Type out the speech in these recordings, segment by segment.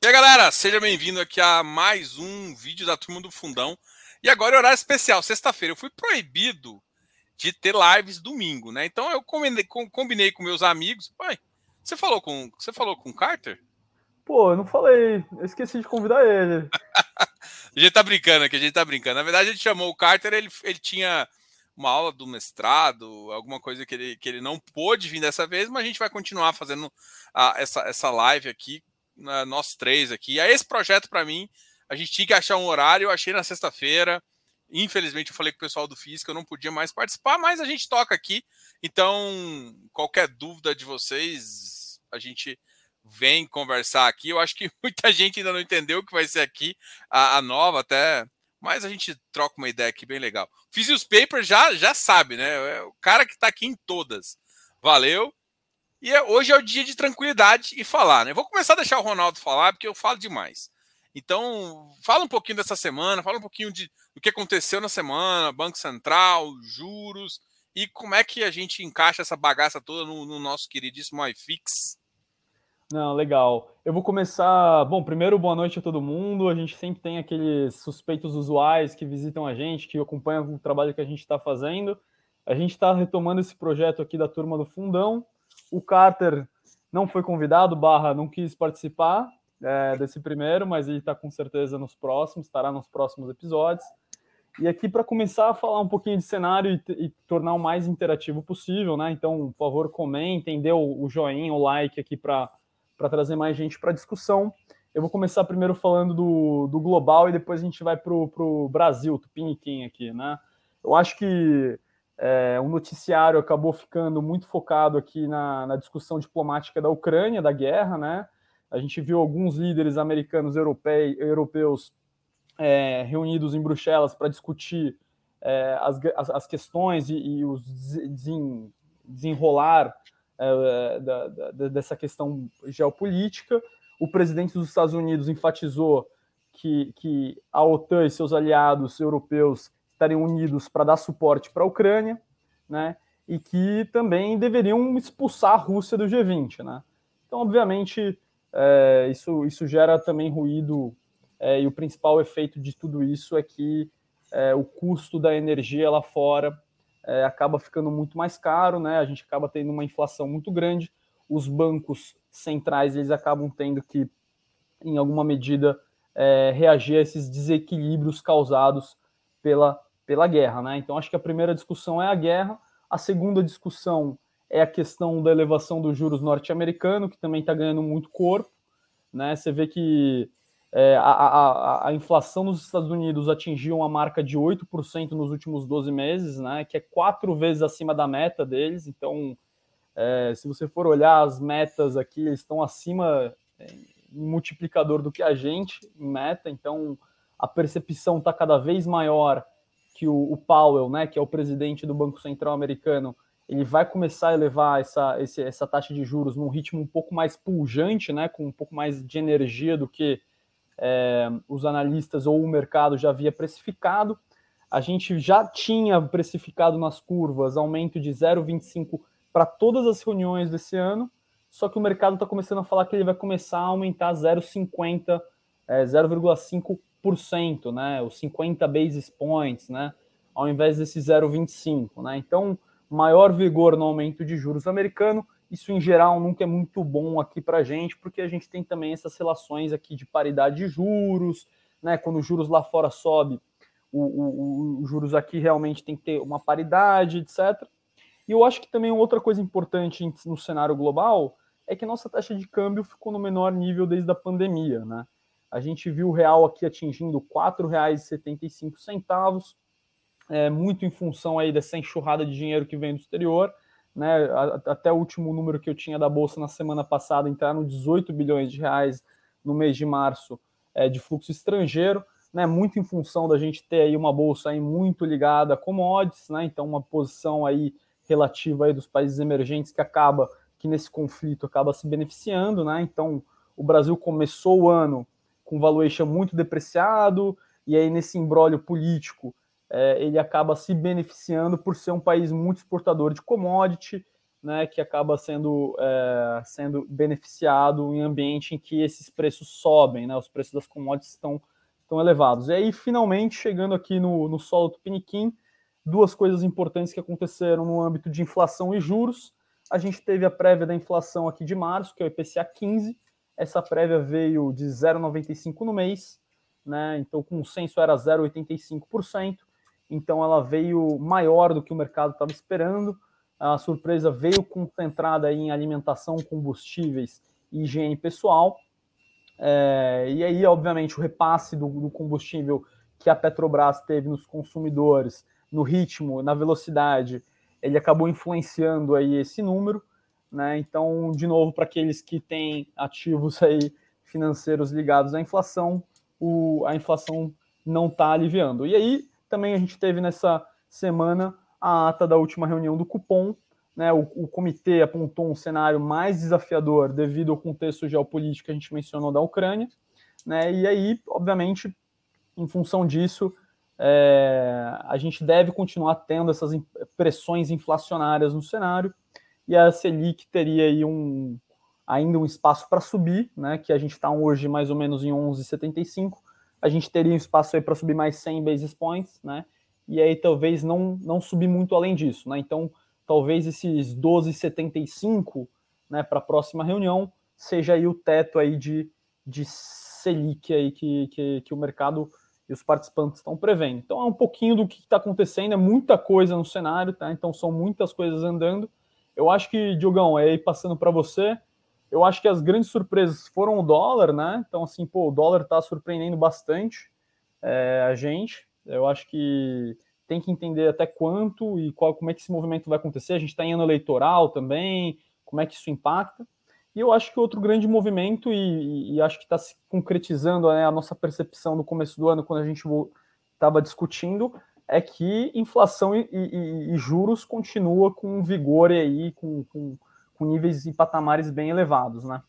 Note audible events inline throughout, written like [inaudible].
E aí, galera, seja bem-vindo aqui a mais um vídeo da Turma do Fundão. E agora é horário especial, sexta-feira. Eu fui proibido de ter lives domingo, né? Então eu combinei, combinei com meus amigos. Pai, você falou com você falou com o Carter? Pô, eu não falei. Eu esqueci de convidar ele. [laughs] a gente tá brincando aqui, a gente tá brincando. Na verdade, a gente chamou o Carter, ele, ele tinha uma aula do mestrado, alguma coisa que ele, que ele não pôde vir dessa vez, mas a gente vai continuar fazendo a, essa, essa live aqui nós três aqui. Esse projeto para mim, a gente tinha que achar um horário, eu achei na sexta-feira. Infelizmente eu falei com o pessoal do Física, eu não podia mais participar, mas a gente toca aqui. Então, qualquer dúvida de vocês, a gente vem conversar aqui. Eu acho que [laughs] muita gente ainda não entendeu o que vai ser aqui, a, a nova até, mas a gente troca uma ideia aqui bem legal. Fiz os papers já já sabe, né? É o cara que está aqui em todas. Valeu. E é, hoje é o dia de tranquilidade e falar, né? Vou começar a deixar o Ronaldo falar, porque eu falo demais. Então, fala um pouquinho dessa semana, fala um pouquinho de, do que aconteceu na semana, Banco Central, juros, e como é que a gente encaixa essa bagaça toda no, no nosso queridíssimo iFix. Não, legal. Eu vou começar. Bom, primeiro, boa noite a todo mundo. A gente sempre tem aqueles suspeitos usuais que visitam a gente, que acompanham o trabalho que a gente está fazendo. A gente está retomando esse projeto aqui da turma do Fundão. O Carter não foi convidado, barra não quis participar é, desse primeiro, mas ele está com certeza nos próximos, estará nos próximos episódios. E aqui para começar a falar um pouquinho de cenário e, e, tornar o mais interativo possível, né? Então, por favor, comentem, dê o, o joinha, o like aqui para trazer mais gente para a discussão. Eu vou começar primeiro falando do, do global e depois a gente vai para o Brasil, Tupiniquim aqui, né? Eu acho que é, o noticiário acabou ficando muito focado aqui na, na, discussão diplomática da Ucrânia, da guerra, né? A gente viu alguns líderes americanos europei, europeus é, reunidos em Bruxelas para discutir é, as, as, as, questões e, e os desen, desenrolar é, da, da, dessa questão geopolítica. O presidente dos Estados Unidos enfatizou que, que a OTAN e seus aliados europeus estariam unidos para dar suporte para a Ucrânia, né? E que também deveriam expulsar a Rússia do G20, né? Então, obviamente, é, isso, isso gera também ruído é, e o principal efeito de tudo isso é que é, o custo da energia lá fora é, acaba ficando muito mais caro, né? A gente acaba tendo uma inflação muito grande. Os bancos centrais eles acabam tendo que, em alguma medida, é, reagir a esses desequilíbrios causados pela pela guerra, né? Então acho que a primeira discussão é a guerra, a segunda discussão é a questão da elevação dos juros norte-americano, que também está ganhando muito corpo, né? Você vê que é, a, a, a, inflação nos Estados Unidos atingiu uma marca de 8% nos últimos 12 meses, né? Que é quatro vezes acima da meta deles. Então, é, se você for olhar as metas aqui, eles estão acima é, em multiplicador do que a gente em meta. Então, a percepção está cada vez maior que o, o, Powell, né, que é o presidente do Banco Central americano, ele vai começar a elevar essa, esse, essa taxa de juros num ritmo um pouco mais pujante, né, com um pouco mais de energia do que é, os analistas ou o mercado já havia precificado. A gente já tinha precificado nas curvas aumento de 0,25 para todas as reuniões desse ano, só que o mercado está começando a falar que ele vai começar a aumentar 0,50, é, 0,5 0,5%, né, os 50 basis points, né, ao invés desse 0,25, né? Então, maior vigor no aumento de juros americano, isso em geral nunca é muito bom aqui para a gente, porque a gente tem também essas relações aqui de paridade de juros, né? Quando os juros lá fora sobe, os juros aqui realmente tem que ter uma paridade, etc. E eu acho que também outra coisa importante no cenário global é que nossa taxa de câmbio ficou no menor nível desde a pandemia, né? A gente viu o real aqui atingindo R$ 4,75, é, muito em função aí dessa enxurrada de dinheiro que vem do exterior. Né? Até o último número que eu tinha da Bolsa na semana passada, entraram 18 bilhões de reais no mês de março é, de fluxo estrangeiro, né? muito em função da gente ter aí uma Bolsa aí muito ligada a commodities, né? então uma posição aí relativa aí dos países emergentes que acaba, que nesse conflito acaba se beneficiando, né? então o Brasil começou o ano com valuation muito depreciado, e aí nesse embrólio político é, ele acaba se beneficiando por ser um país muito exportador de commodity, né, que acaba sendo, é, sendo beneficiado em ambiente em que esses preços sobem, né, os preços das commodities estão, estão elevados. E aí, finalmente, chegando aqui no, no solo do Piniquim, duas coisas importantes que aconteceram no âmbito de inflação e juros. A gente teve a prévia da inflação aqui de março, que é o IPCA 15. Essa prévia veio de 0,95 no mês, né? Então, o censo era 0,85%. Então, ela veio maior do que o mercado estava esperando. A surpresa veio concentrada em alimentação, combustíveis e higiene pessoal. É, e aí, obviamente, o repasse do, do combustível que a Petrobras teve nos consumidores no ritmo, na velocidade, ele acabou influenciando aí esse número, né? Então, de novo, para aqueles que têm ativos [laughs] aí financeiros ligados à inflação, o, a inflação não está aliviando. E aí, também a gente teve nessa semana a ata da última reunião do cupom, né? O, o comitê apontou um cenário mais desafiador devido ao contexto geopolítico que a gente mencionou da Ucrânia, né? E aí, obviamente, em função disso, é, a gente deve continuar tendo essas pressões inflacionárias no cenário e a Selic teria aí um, ainda um espaço para subir, né, que a gente está hoje mais ou menos em 11,75, a gente teria um espaço aí para subir mais 100 basis points, né, e aí talvez não, não subir muito além disso, né, então talvez esses 12,75, né, para a próxima reunião seja aí o teto aí de, de Selic aí que, que, que o mercado e os participantes estão prevendo. Então é um pouquinho do que está acontecendo, é muita coisa no cenário, tá? Então são muitas coisas andando. Eu acho que, Diogão, aí passando para você, eu acho que as grandes surpresas foram o dólar, né? Então, assim, pô, o dólar está surpreendendo bastante é, a gente. Eu acho que tem que entender até quanto e qual, como é que esse movimento vai acontecer. A gente está em ano eleitoral também, como é que isso impacta. E eu acho que outro grande movimento, e, e acho que está se concretizando né, a nossa percepção no começo do ano, quando a gente estava discutindo, é que inflação e, e, e, juros continua com vigor e aí, com, com, com, níveis e patamares bem elevados, né?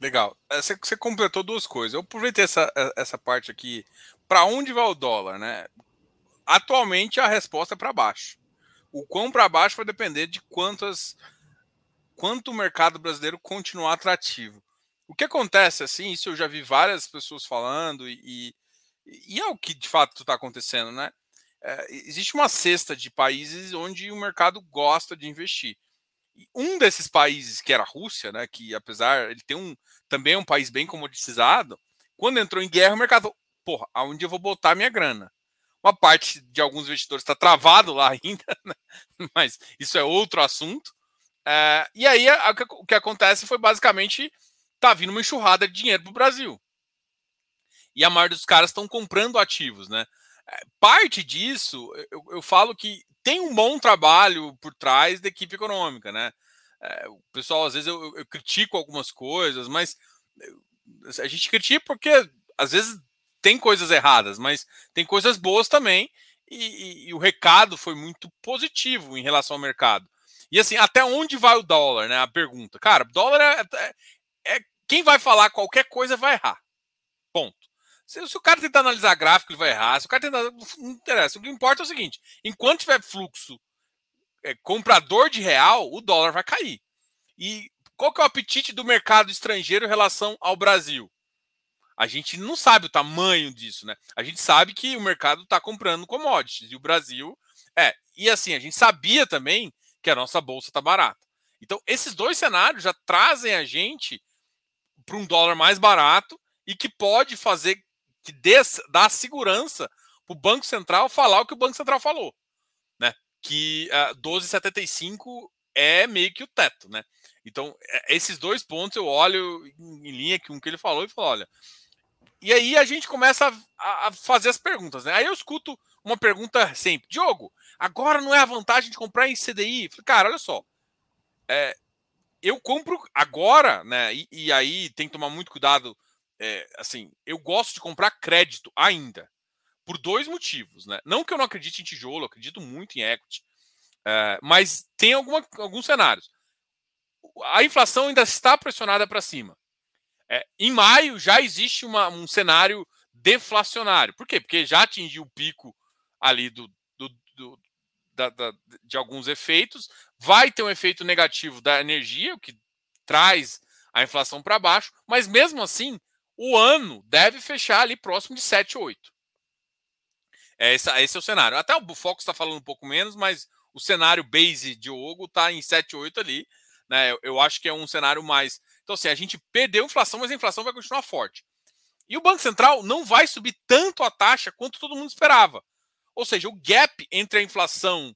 Legal. É, você, você completou duas coisas. Eu aproveitei essa, essa parte aqui. Para onde vai o dólar, né? Atualmente a resposta é para baixo. O quão para baixo vai depender de quantas quanto o mercado brasileiro continuar atrativo. O que acontece, assim, isso eu já vi várias pessoas falando, e, e é o que de fato está acontecendo, né? É, existe uma cesta de países onde o mercado gosta de investir. um desses países, que era a Rússia, né, que apesar ele ter um também é um país bem comoditizado, quando entrou em guerra, o mercado, porra, aonde eu vou botar minha grana? Uma parte de alguns investidores está travado lá [laughs] ainda, né? mas isso é outro assunto. É, e aí a, a, o que acontece foi basicamente tá vindo uma enxurrada de dinheiro para o Brasil. E a maioria dos caras estão comprando ativos, né? Parte disso, eu, eu, falo que tem um bom trabalho por trás da equipe econômica, né? É, o pessoal, às vezes, eu, eu, critico algumas coisas, mas a gente critica porque às vezes tem coisas erradas, mas tem coisas boas também. E, e, e o recado foi muito positivo em relação ao mercado. E assim, até onde vai o dólar, né? A pergunta. Cara, dólar é, é, é quem vai falar qualquer coisa vai errar. Ponto. Se, se, o cara tentar analisar gráfico, ele vai errar. Se o cara tentar. Não interessa. O que importa é o seguinte: enquanto tiver fluxo é, comprador de real, o dólar vai cair. E qual que é o apetite do mercado estrangeiro em relação ao Brasil? A gente não sabe o tamanho disso, né? A gente sabe que o mercado está comprando commodities e o Brasil é. E assim, a gente sabia também que a nossa bolsa está barata. Então, esses dois cenários já trazem a gente para um dólar mais barato e que pode fazer que dê, dá segurança para o Banco Central falar o que o Banco Central falou. Né? Que uh, ah, 12,75 é meio que o teto. Né? Então, é, esses dois pontos eu olho em, linha com o que ele falou e falo: olha. E aí a gente começa a, a fazer as perguntas. Né? Aí eu escuto uma pergunta sempre: Diogo, agora não é a vantagem de comprar em CDI? Cara, olha só. É, eu compro agora, né? E, e, aí tem que tomar muito cuidado. É, assim, eu gosto de comprar crédito ainda. Por dois motivos, né? Não que eu não acredite em tijolo, acredito muito em equity. É, mas tem alguma, alguns cenários. A inflação ainda está pressionada para cima. É, em maio já existe uma, um cenário deflacionário. Por quê? Porque já atingiu o pico ali do, do, do da, da, de alguns efeitos, vai ter um efeito negativo da energia, o que traz a inflação para baixo, mas mesmo assim, o ano deve fechar ali próximo de 7, 8. É, esse, esse é o cenário. Até o Fox está falando um pouco menos, mas o cenário base de Ogo está em 7, 8 ali. Né? Eu, eu acho que é um cenário mais. Então, assim, a gente perdeu a inflação, mas a inflação vai continuar forte. E o Banco Central não vai subir tanto a taxa quanto todo mundo esperava. Ou seja, o gap entre a inflação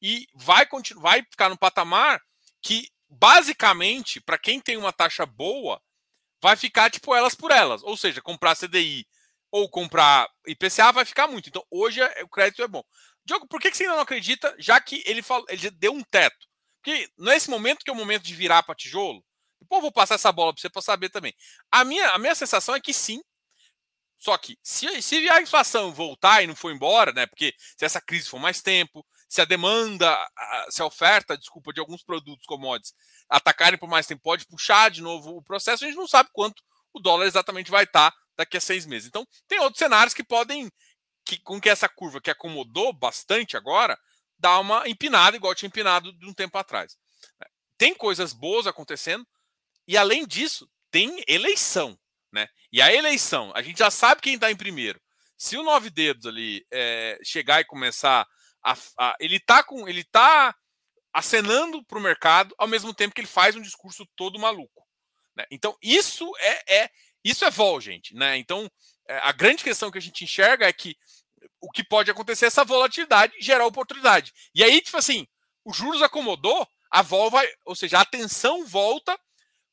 e vai, vai ficar no patamar que, basicamente, para quem tem uma taxa boa, vai ficar tipo elas por elas. Ou seja, comprar CDI ou comprar IPCA vai ficar muito. Então, hoje é, o crédito é bom. Diogo, por que você ainda não acredita, já que ele, falou, ele deu um teto? Porque nesse momento que é o momento de virar para tijolo, depois vou passar essa bola para você para saber também. A minha, a minha sensação é que sim, só que se, se a inflação voltar e não for embora, né? Porque se essa crise for mais tempo, se a demanda, se a oferta, desculpa, de alguns produtos commodities atacarem por mais tempo, pode puxar de novo o processo, a gente não sabe quanto o dólar exatamente vai estar daqui a seis meses. Então, tem outros cenários que podem, que, com que essa curva que acomodou bastante agora, dá uma empinada, igual tinha empinado de um tempo atrás. Tem coisas boas acontecendo, e além disso, tem eleição. Né? E a eleição, a gente já sabe quem está em primeiro. Se o nove dedos ali é, chegar e começar a, a, ele está com, ele tá acenando para o mercado ao mesmo tempo que ele faz um discurso todo maluco. Né? Então isso é, é isso é vol, gente. Né? Então é, a grande questão que a gente enxerga é que o que pode acontecer é essa volatilidade gerar oportunidade. E aí tipo assim, os juros acomodou, a vol vai, ou seja, a atenção volta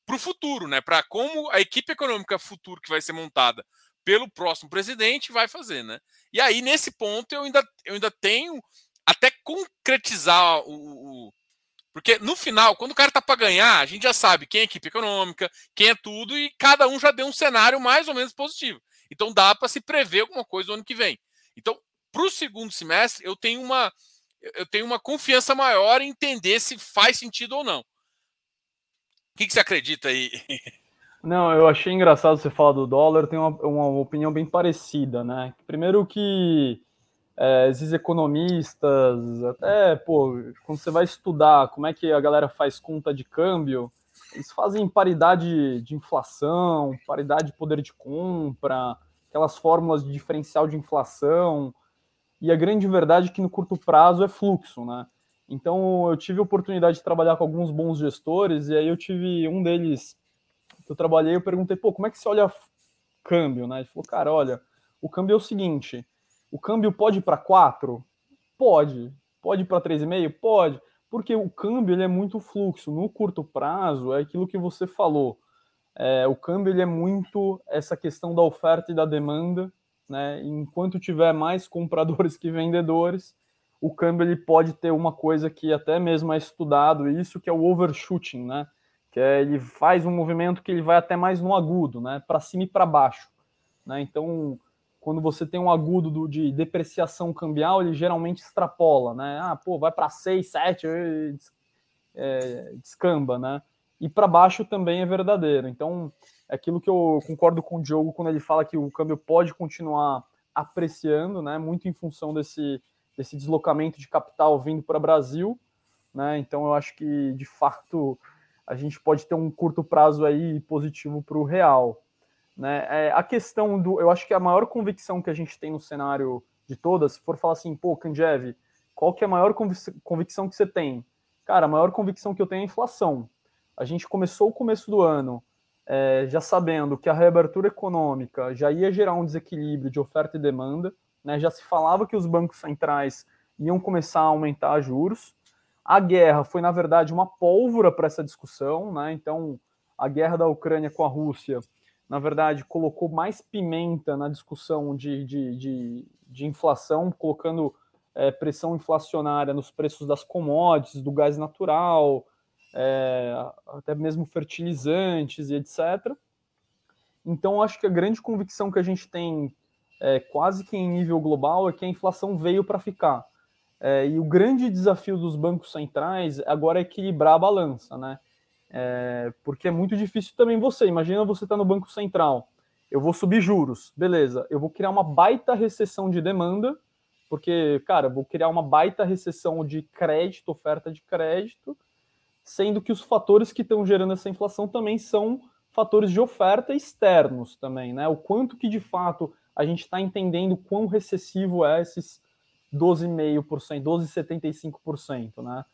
para o futuro, né? Para como a equipe econômica futuro que vai ser montada pelo próximo presidente vai fazer, né? E aí, nesse ponto, eu ainda, eu ainda tenho até concretizar o, o porque no final, quando o cara tá para ganhar, a gente já sabe quem é equipe econômica, quem é tudo, e cada um já deu um cenário mais ou menos positivo. Então dá para se prever alguma coisa no ano que vem. Então, para o segundo semestre, eu tenho uma eu tenho uma confiança maior em entender se faz sentido ou não. O que, que você acredita aí? [laughs] Não, eu achei engraçado você falar do dólar, tenho uma, uma opinião bem parecida, né? Primeiro que é, esses economistas, até, pô, quando você vai estudar como é que a galera faz conta de câmbio, eles fazem paridade de inflação, paridade de poder de compra, aquelas fórmulas de diferencial de inflação, e a grande verdade é que no curto prazo é fluxo, né? Então, eu tive a oportunidade de trabalhar com alguns bons gestores, e aí eu tive um deles eu trabalhei, eu perguntei, pô, como é que você olha câmbio, né? Ele falou, cara, olha, o câmbio é o seguinte, o câmbio pode ir para 4? Pode. Pode ir para 3,5? Pode. Porque o câmbio ele é muito fluxo. No curto prazo, é aquilo que você falou. É, o câmbio ele é muito essa questão da oferta e da demanda. Né? Enquanto tiver mais compradores que vendedores, o câmbio ele pode ter uma coisa que até mesmo é estudado isso, que é o overshooting, né? Que é, ele faz um movimento que ele vai até mais no agudo, né? Para cima e para baixo, né? Então, quando você tem um agudo do, de depreciação cambial, ele geralmente extrapola, né? Ah, pô, vai para 6, 7, é, descamba, né? E para baixo também é verdadeiro. Então, é aquilo que eu concordo com o Diogo quando ele fala que o câmbio pode continuar apreciando, né? Muito em função desse desse deslocamento de capital vindo para o Brasil, né? Então eu acho que de fato a gente pode ter um curto prazo aí positivo para o real, né? É, a questão do, eu acho que a maior convicção que a gente tem no cenário de todas, se for falar assim, pô, Kanjev, qual que é a maior convicção que você tem? Cara, a maior convicção que eu tenho é a inflação. A gente começou o começo do ano é, já sabendo que a reabertura econômica já ia gerar um desequilíbrio de oferta e demanda, né? Já se falava que os bancos centrais iam começar a aumentar juros. A guerra foi, na verdade, uma pólvora para essa discussão. Né? Então, a guerra da Ucrânia com a Rússia, na verdade, colocou mais pimenta na discussão de, de, de, de inflação, colocando é, pressão inflacionária nos preços das commodities, do gás natural, é, até mesmo fertilizantes e etc. Então, acho que a grande convicção que a gente tem é, quase que em nível global é que a inflação veio para ficar. É, e o grande desafio dos bancos centrais agora é equilibrar a balança, né? É, porque é muito difícil também você. Imagina você está no Banco Central, eu vou subir juros, beleza, eu vou criar uma baita recessão de demanda, Porque, cara, vou criar uma baita recessão de crédito, oferta de crédito, sendo que os fatores que estão gerando essa inflação também são fatores de oferta externos também, né? O quanto que de fato a gente está entendendo quão recessivo é esses 12,5%, 12,75%, né?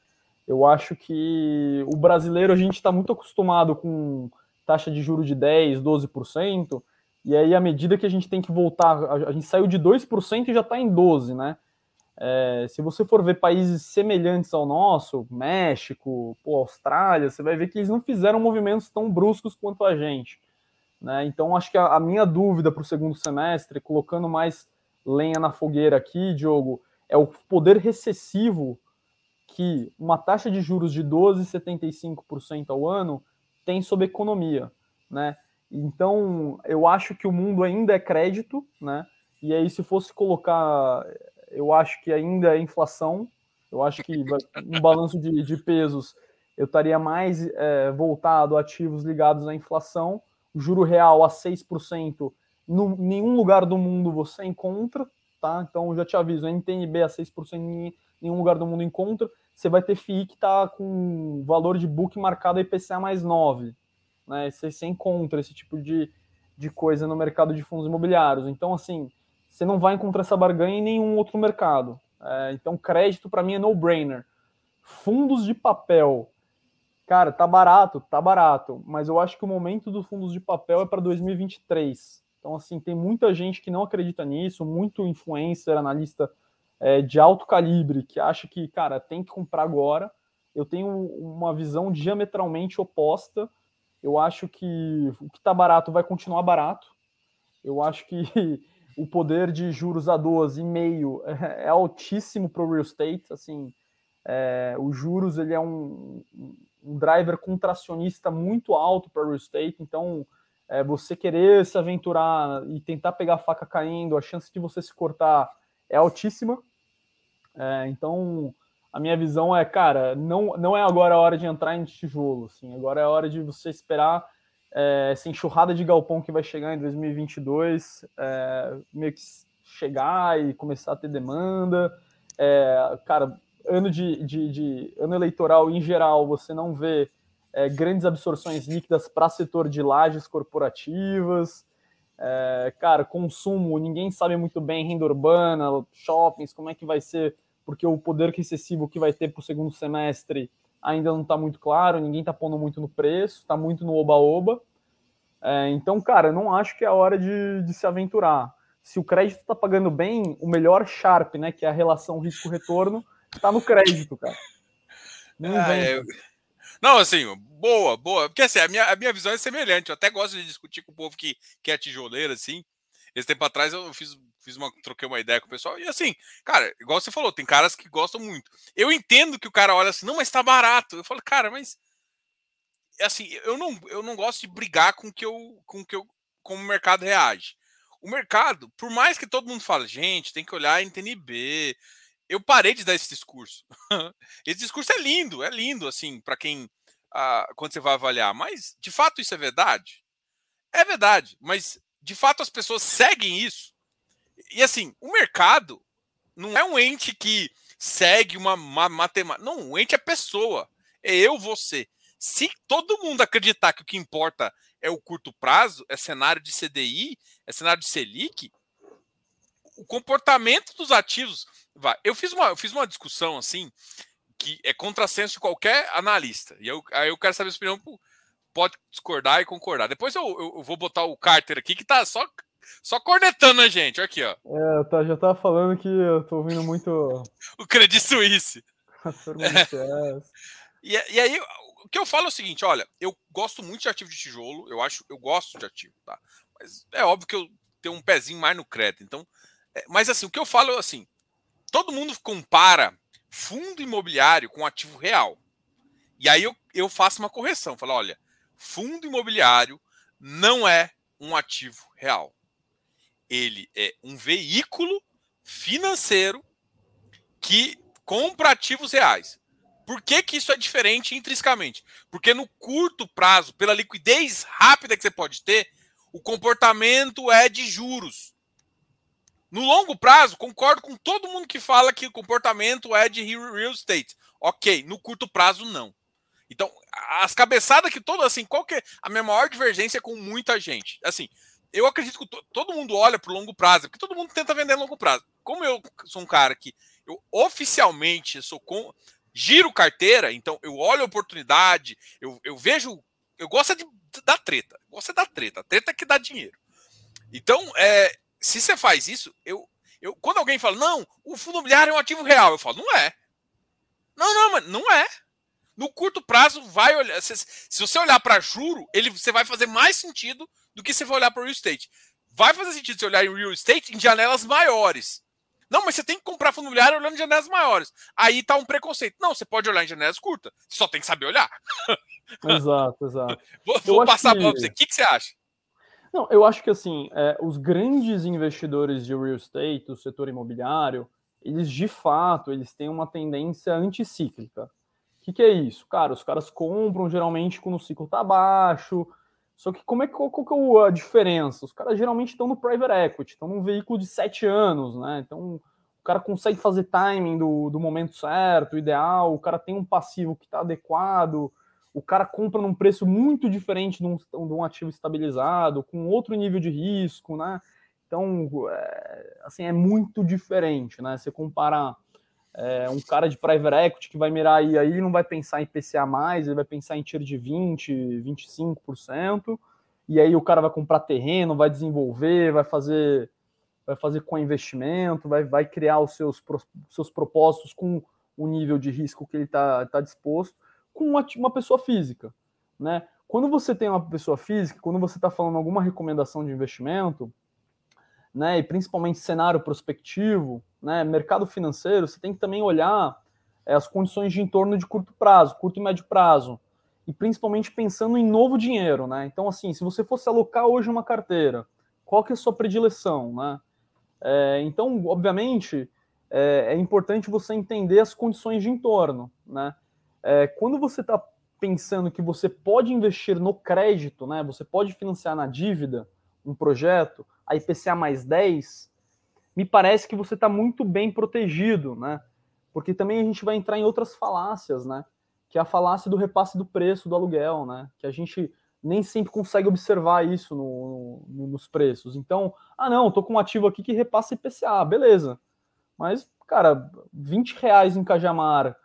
Eu acho que o brasileiro a gente está muito acostumado com taxa de juro de 10, 12%, e aí à medida que a gente tem que voltar, a gente saiu de 2% e já está em 12%, né? É, se você for ver países semelhantes ao nosso, México, pô, Austrália, você vai ver que eles não fizeram movimentos tão bruscos quanto a gente. Né? Então, acho que a, a minha dúvida para o segundo semestre, colocando mais lenha na fogueira aqui, Diogo, é o poder recessivo que uma taxa de juros de 12,75% ao ano tem sobre a economia. Né? Então, eu acho que o mundo ainda é crédito, né? E aí, se fosse colocar eu acho que ainda é inflação. Eu acho que no balanço de, de, pesos eu estaria mais é, voltado a ativos ligados à inflação. O juro real a 6%, em nenhum lugar do mundo você encontra, tá? Então já te aviso, NTNB a 6% em nenhum lugar do mundo encontra. Você vai ter FII que está com valor de book marcado IPCA mais 9. Né? Você, você encontra esse tipo de, de coisa no mercado de fundos imobiliários. Então, assim, você não vai encontrar essa barganha em nenhum outro mercado. É, então, crédito para mim é no-brainer. Fundos de papel, cara, tá barato, tá barato, mas eu acho que o momento dos fundos de papel é para 2023. Então, assim, tem muita gente que não acredita nisso, muito influencer, analista é, de alto calibre, que acha que, cara, tem que comprar agora. Eu tenho uma visão diametralmente oposta. Eu acho que o que tá barato vai continuar barato. Eu acho que [laughs] o poder de juros a 12,5 é, [laughs] é altíssimo para o real estate. Assim, é, os juros ele é um, um driver contracionista muito alto para o real estate. Então, é, você querer se aventurar e tentar pegar a faca caindo, a chance de você se cortar é altíssima. É, então, a minha visão é, cara, não, não é agora a hora de entrar em tijolo. Assim, agora é a hora de você esperar é, essa enxurrada de galpão que vai chegar em 2022, é, meio que chegar e começar a ter demanda. É, cara, ano de, de, de, ano eleitoral em geral, você não vê é, grandes absorções líquidas para setor de lajes corporativas. É, cara, consumo, ninguém sabe muito bem renda urbana, shoppings, como é que vai ser, porque o poder excessivo que vai ter para o segundo semestre ainda não está muito claro, ninguém está pondo muito no preço, está muito no oba-oba. É, então, cara, não acho que é a hora de, de se aventurar. Se o crédito está pagando bem, o melhor Sharp, né, que é a relação risco-retorno, está no crédito, cara. Não, ah, é... não, assim, boa, boa. Porque assim, a minha, a minha visão é semelhante. Eu até gosto de discutir com o povo que, que é tijoleiro, assim. Esse tempo atrás eu fiz fiz uma, troquei uma ideia com o pessoal. E assim, cara, igual você falou, tem caras que gostam muito. Eu entendo que o cara olha assim, não, mas tá barato. Eu falo, cara, mas assim, eu não, eu não gosto de brigar com que eu, com que eu, como o mercado reage. O mercado, por mais que todo mundo fale, gente, tem que olhar a NTNB. Eu parei de dar esse discurso. [laughs] esse discurso é lindo, é lindo, assim, para quem ah, quando você vai avaliar. Mas de fato isso é verdade? É verdade, mas de fato as pessoas seguem isso e assim, o mercado não é um ente que segue uma, uma matemática. Não, o ente é pessoa. É eu, você. Se todo mundo acreditar que o que importa é o curto prazo, é cenário de CDI, é cenário de Selic, o comportamento dos ativos vai. Eu fiz uma, eu fiz uma discussão assim que é contrassenso de qualquer analista. E eu, aí eu quero saber a sua opinião. Pode discordar e concordar. Depois eu, eu, eu vou botar o Carter aqui, que tá só só cornetando a gente, aqui, ó. É, tá, já tava falando que eu tô ouvindo muito. [laughs] o Credit Suisse. é. e, e aí, o que eu falo é o seguinte: olha, eu gosto muito de ativo de tijolo, eu acho, eu gosto de ativo, tá? Mas é óbvio que eu tenho um pezinho mais no crédito. Então, é, mas assim, o que eu falo é assim: todo mundo compara fundo imobiliário com ativo real. E aí eu, eu faço uma correção, falo, olha, fundo imobiliário não é um ativo real ele é um veículo financeiro que compra ativos reais. Por que, que isso é diferente intrinsecamente? Porque no curto prazo, pela liquidez rápida que você pode ter, o comportamento é de juros. No longo prazo, concordo com todo mundo que fala que o comportamento é de real estate. Ok, no curto prazo, não. Então, as cabeçadas que todo assim, qual que é a minha maior divergência com muita gente? Assim, eu acredito que todo mundo olha para o longo prazo, porque todo mundo tenta vender longo prazo. Como eu sou um cara que eu oficialmente sou com giro carteira, então eu olho a oportunidade, eu, eu vejo, eu gosto de, da treta, gosto da treta, treta que dá dinheiro. Então, é, se você faz isso, eu, eu quando alguém fala, não, o fundo imobiliário é um ativo real, eu falo, não é. Não, não, mas não é. No curto prazo, vai olhar. Se, se você olhar para juro, ele, você vai fazer mais sentido do que se for olhar para real estate. Vai fazer sentido você olhar em real estate em janelas maiores. Não, mas você tem que comprar fundo imobiliário olhando em janelas maiores. Aí tá um preconceito. Não, você pode olhar em janelas curtas. Você só tem que saber olhar. Exato, exato. [laughs] vou, vou passar que... para você. O que, que você acha? Não, eu acho que assim, é, os grandes investidores de real estate, do setor imobiliário, eles de fato eles têm uma tendência anticíclica. O que, que é isso? Cara, os caras compram geralmente quando o ciclo está baixo. Só que como é que qual, qual é a diferença? Os caras geralmente estão no private equity, estão num veículo de sete anos, né? Então o cara consegue fazer timing do, do momento certo, ideal, o cara tem um passivo que está adequado, o cara compra num preço muito diferente de um, de um, ativo estabilizado, com outro nível de risco, né? Então, é, assim, é muito diferente, né? Você comparar é, um cara de private equity que vai mirar aí, aí não vai pensar em PCA+, ele vai pensar em tier de 20, 25%, e aí o cara vai comprar terreno, vai desenvolver, vai fazer vai fazer com investimento, vai, vai criar os seus, seus propósitos com o nível de risco que ele está tá disposto com uma, uma pessoa física, né? Quando você tem uma pessoa física, quando você está falando alguma recomendação de investimento, né, e principalmente cenário prospectivo, né, mercado financeiro, você tem que também olhar é, as condições de entorno de curto prazo, curto e médio prazo, e principalmente pensando em novo dinheiro, né? Então, assim, se você fosse alocar hoje uma carteira, qual que é a sua predileção, né? É, então, obviamente, é, é importante você entender as condições de entorno, né? É, quando você está pensando que você pode investir no crédito, né? Você pode financiar na dívida um projeto, a IPCA mais 10, me parece que você está muito bem protegido, né? Porque também a gente vai entrar em outras falácias, né? Que é a falácia do repasse do preço do aluguel, né? Que a gente nem sempre consegue observar isso no, no, nos preços. Então, ah não, tô com um ativo aqui que repassa IPCA, beleza. Mas, cara, 20 reais em Cajamar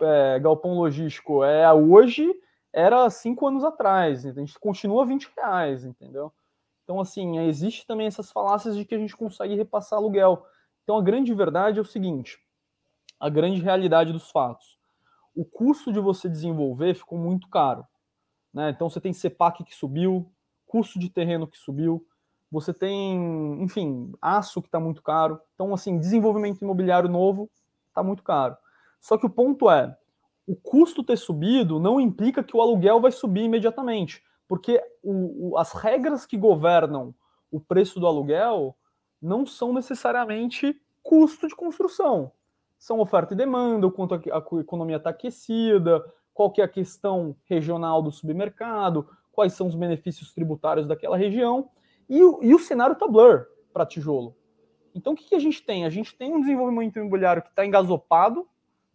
é, galpão logístico é hoje, era cinco anos atrás. A gente continua 20 reais, entendeu? Então, assim, existe também essas falácias de que a gente consegue repassar aluguel. Então, a grande verdade é o seguinte: a grande realidade dos fatos. O custo de você desenvolver ficou muito caro. Né? Então, você tem CEPAC que subiu, custo de terreno que subiu, você tem, enfim, aço que está muito caro. Então, assim, desenvolvimento imobiliário novo está muito caro. Só que o ponto é, o custo ter subido não implica que o aluguel vai subir imediatamente, porque o, o, as regras que governam o preço do aluguel não são necessariamente custo de construção. São oferta e demanda, o quanto a, a economia está aquecida, qual é a questão regional do submercado, quais são os benefícios tributários daquela região, e, e o cenário está blur para tijolo. Então, o que, que, a gente tem? A gente tem um desenvolvimento imobiliário que está engasopado,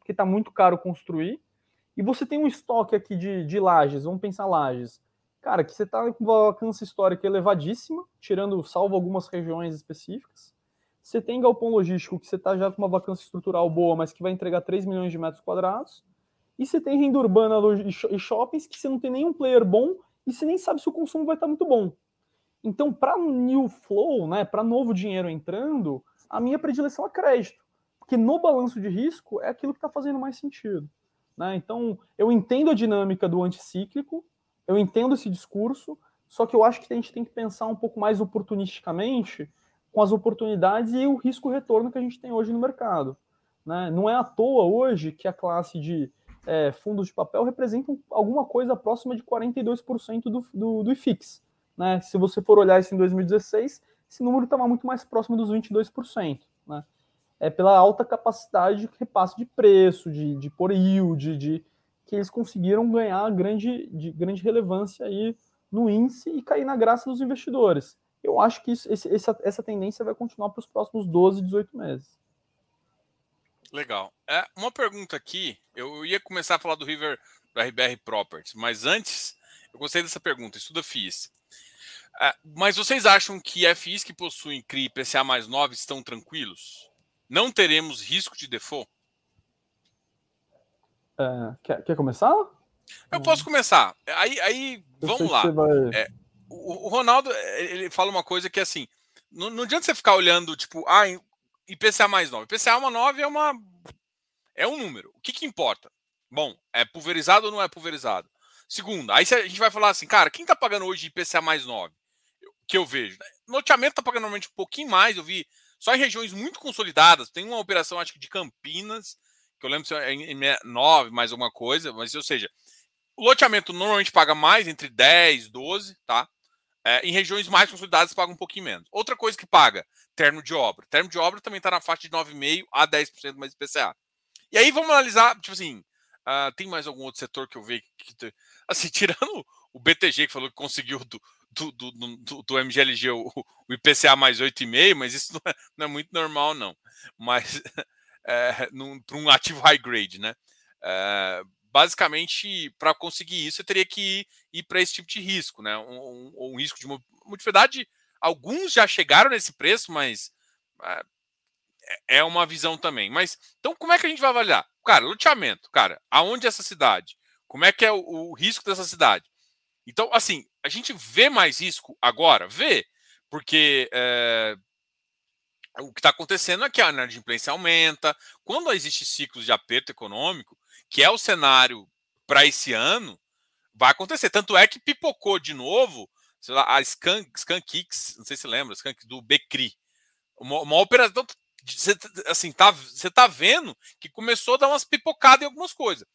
porque está muito caro construir. E você tem um estoque aqui de, de lajes, vamos pensar lajes. Cara, que você está com uma alcance histórica elevadíssima, tirando, salvo algumas regiões específicas. Você tem galpão logístico, que você está já com uma vacância estrutural boa, mas que vai entregar 3 milhões de metros quadrados. E você tem renda urbana e shoppings que você não tem nenhum player bom e você nem sabe se o consumo vai estar tá muito bom. Então, para new flow, né, para novo dinheiro entrando, a minha predileção é crédito. Porque no balanço de risco é aquilo que está fazendo mais sentido. Né? Então, eu entendo a dinâmica do anticíclico, eu entendo esse discurso, só que eu acho que a gente tem que pensar um pouco mais oportunisticamente com as oportunidades e o risco-retorno que a gente tem hoje no mercado. Né? Não é à toa hoje que a classe de é, fundos de papel representa alguma coisa próxima de 42% do, do, do IFIX. Né? Se você for olhar isso em 2016, esse número estava muito mais próximo dos 22%. Né? É pela alta capacidade de repasse de preço, de, de por yield, de, que eles conseguiram ganhar grande, de grande relevância aí no índice e cair na graça dos investidores. Eu, acho que isso, esse, essa, essa tendência vai continuar para os próximos 12, 18 meses. Legal. É, uma pergunta aqui, eu ia começar a falar do River do RBR Properties, mas antes, eu gostei dessa pergunta, estuda FIIs. É, mas vocês acham que FIIs que possuem CRI e PCA mais 9 estão tranquilos? Não teremos risco de default? É, quer, quer começar? Eu posso começar. Aí, aí vamos lá. Vai... É, o, o, Ronaldo ele fala uma coisa que assim, não, não adianta você ficar olhando tipo, ah, IPCA mais 9. IPCA uma 9 é uma é um número. O que, que importa? Bom, é pulverizado ou não é pulverizado? Segundo, aí a gente vai falar assim, cara, quem está pagando hoje IPCA mais 9? Que eu vejo. Né? Noteamento está pagando normalmente um pouquinho mais, eu vi só em regiões muito consolidadas. Tem uma operação, acho que de Campinas, que eu lembro se é em 9, mais alguma coisa, mas ou seja, o loteamento normalmente paga mais, entre 10, 12, tá? É, em regiões mais consolidadas paga um pouquinho menos. Outra coisa que paga, termo de obra. Termo de obra também está na faixa de 9,5% a 10% mais IPCA. E aí vamos analisar, tipo assim, uh, tem mais algum outro setor que eu vejo que, [laughs] assim, tirando o BTG que falou que conseguiu do, do, do, do, do MGLG o, o, IPCA mais 8,5, mas isso não é, não é, muito normal, não. Mas [laughs] é, para um ativo high grade, né? É, basicamente, para conseguir isso, eu teria que ir, ir para esse tipo de risco, né? Um, um, um risco de modificidade. Alguns já chegaram nesse preço, mas é, é uma visão também. Mas então, como é que a gente vai avaliar? Cara, loteamento, cara, aonde é essa cidade? Como é que é o, o risco dessa cidade? Então, assim, a gente vê mais risco agora? Vê, porque é, o que está acontecendo é que a inadimplência aumenta. Quando existe ciclos de aperto econômico, que é o cenário para esse ano, vai acontecer. Tanto é que pipocou de novo sei lá, a Scan, Kicks, não sei se lembra, Scan do Becri. Uma, uma operação. Você, assim, tá, você tá vendo que começou a dar umas pipocadas em algumas coisas.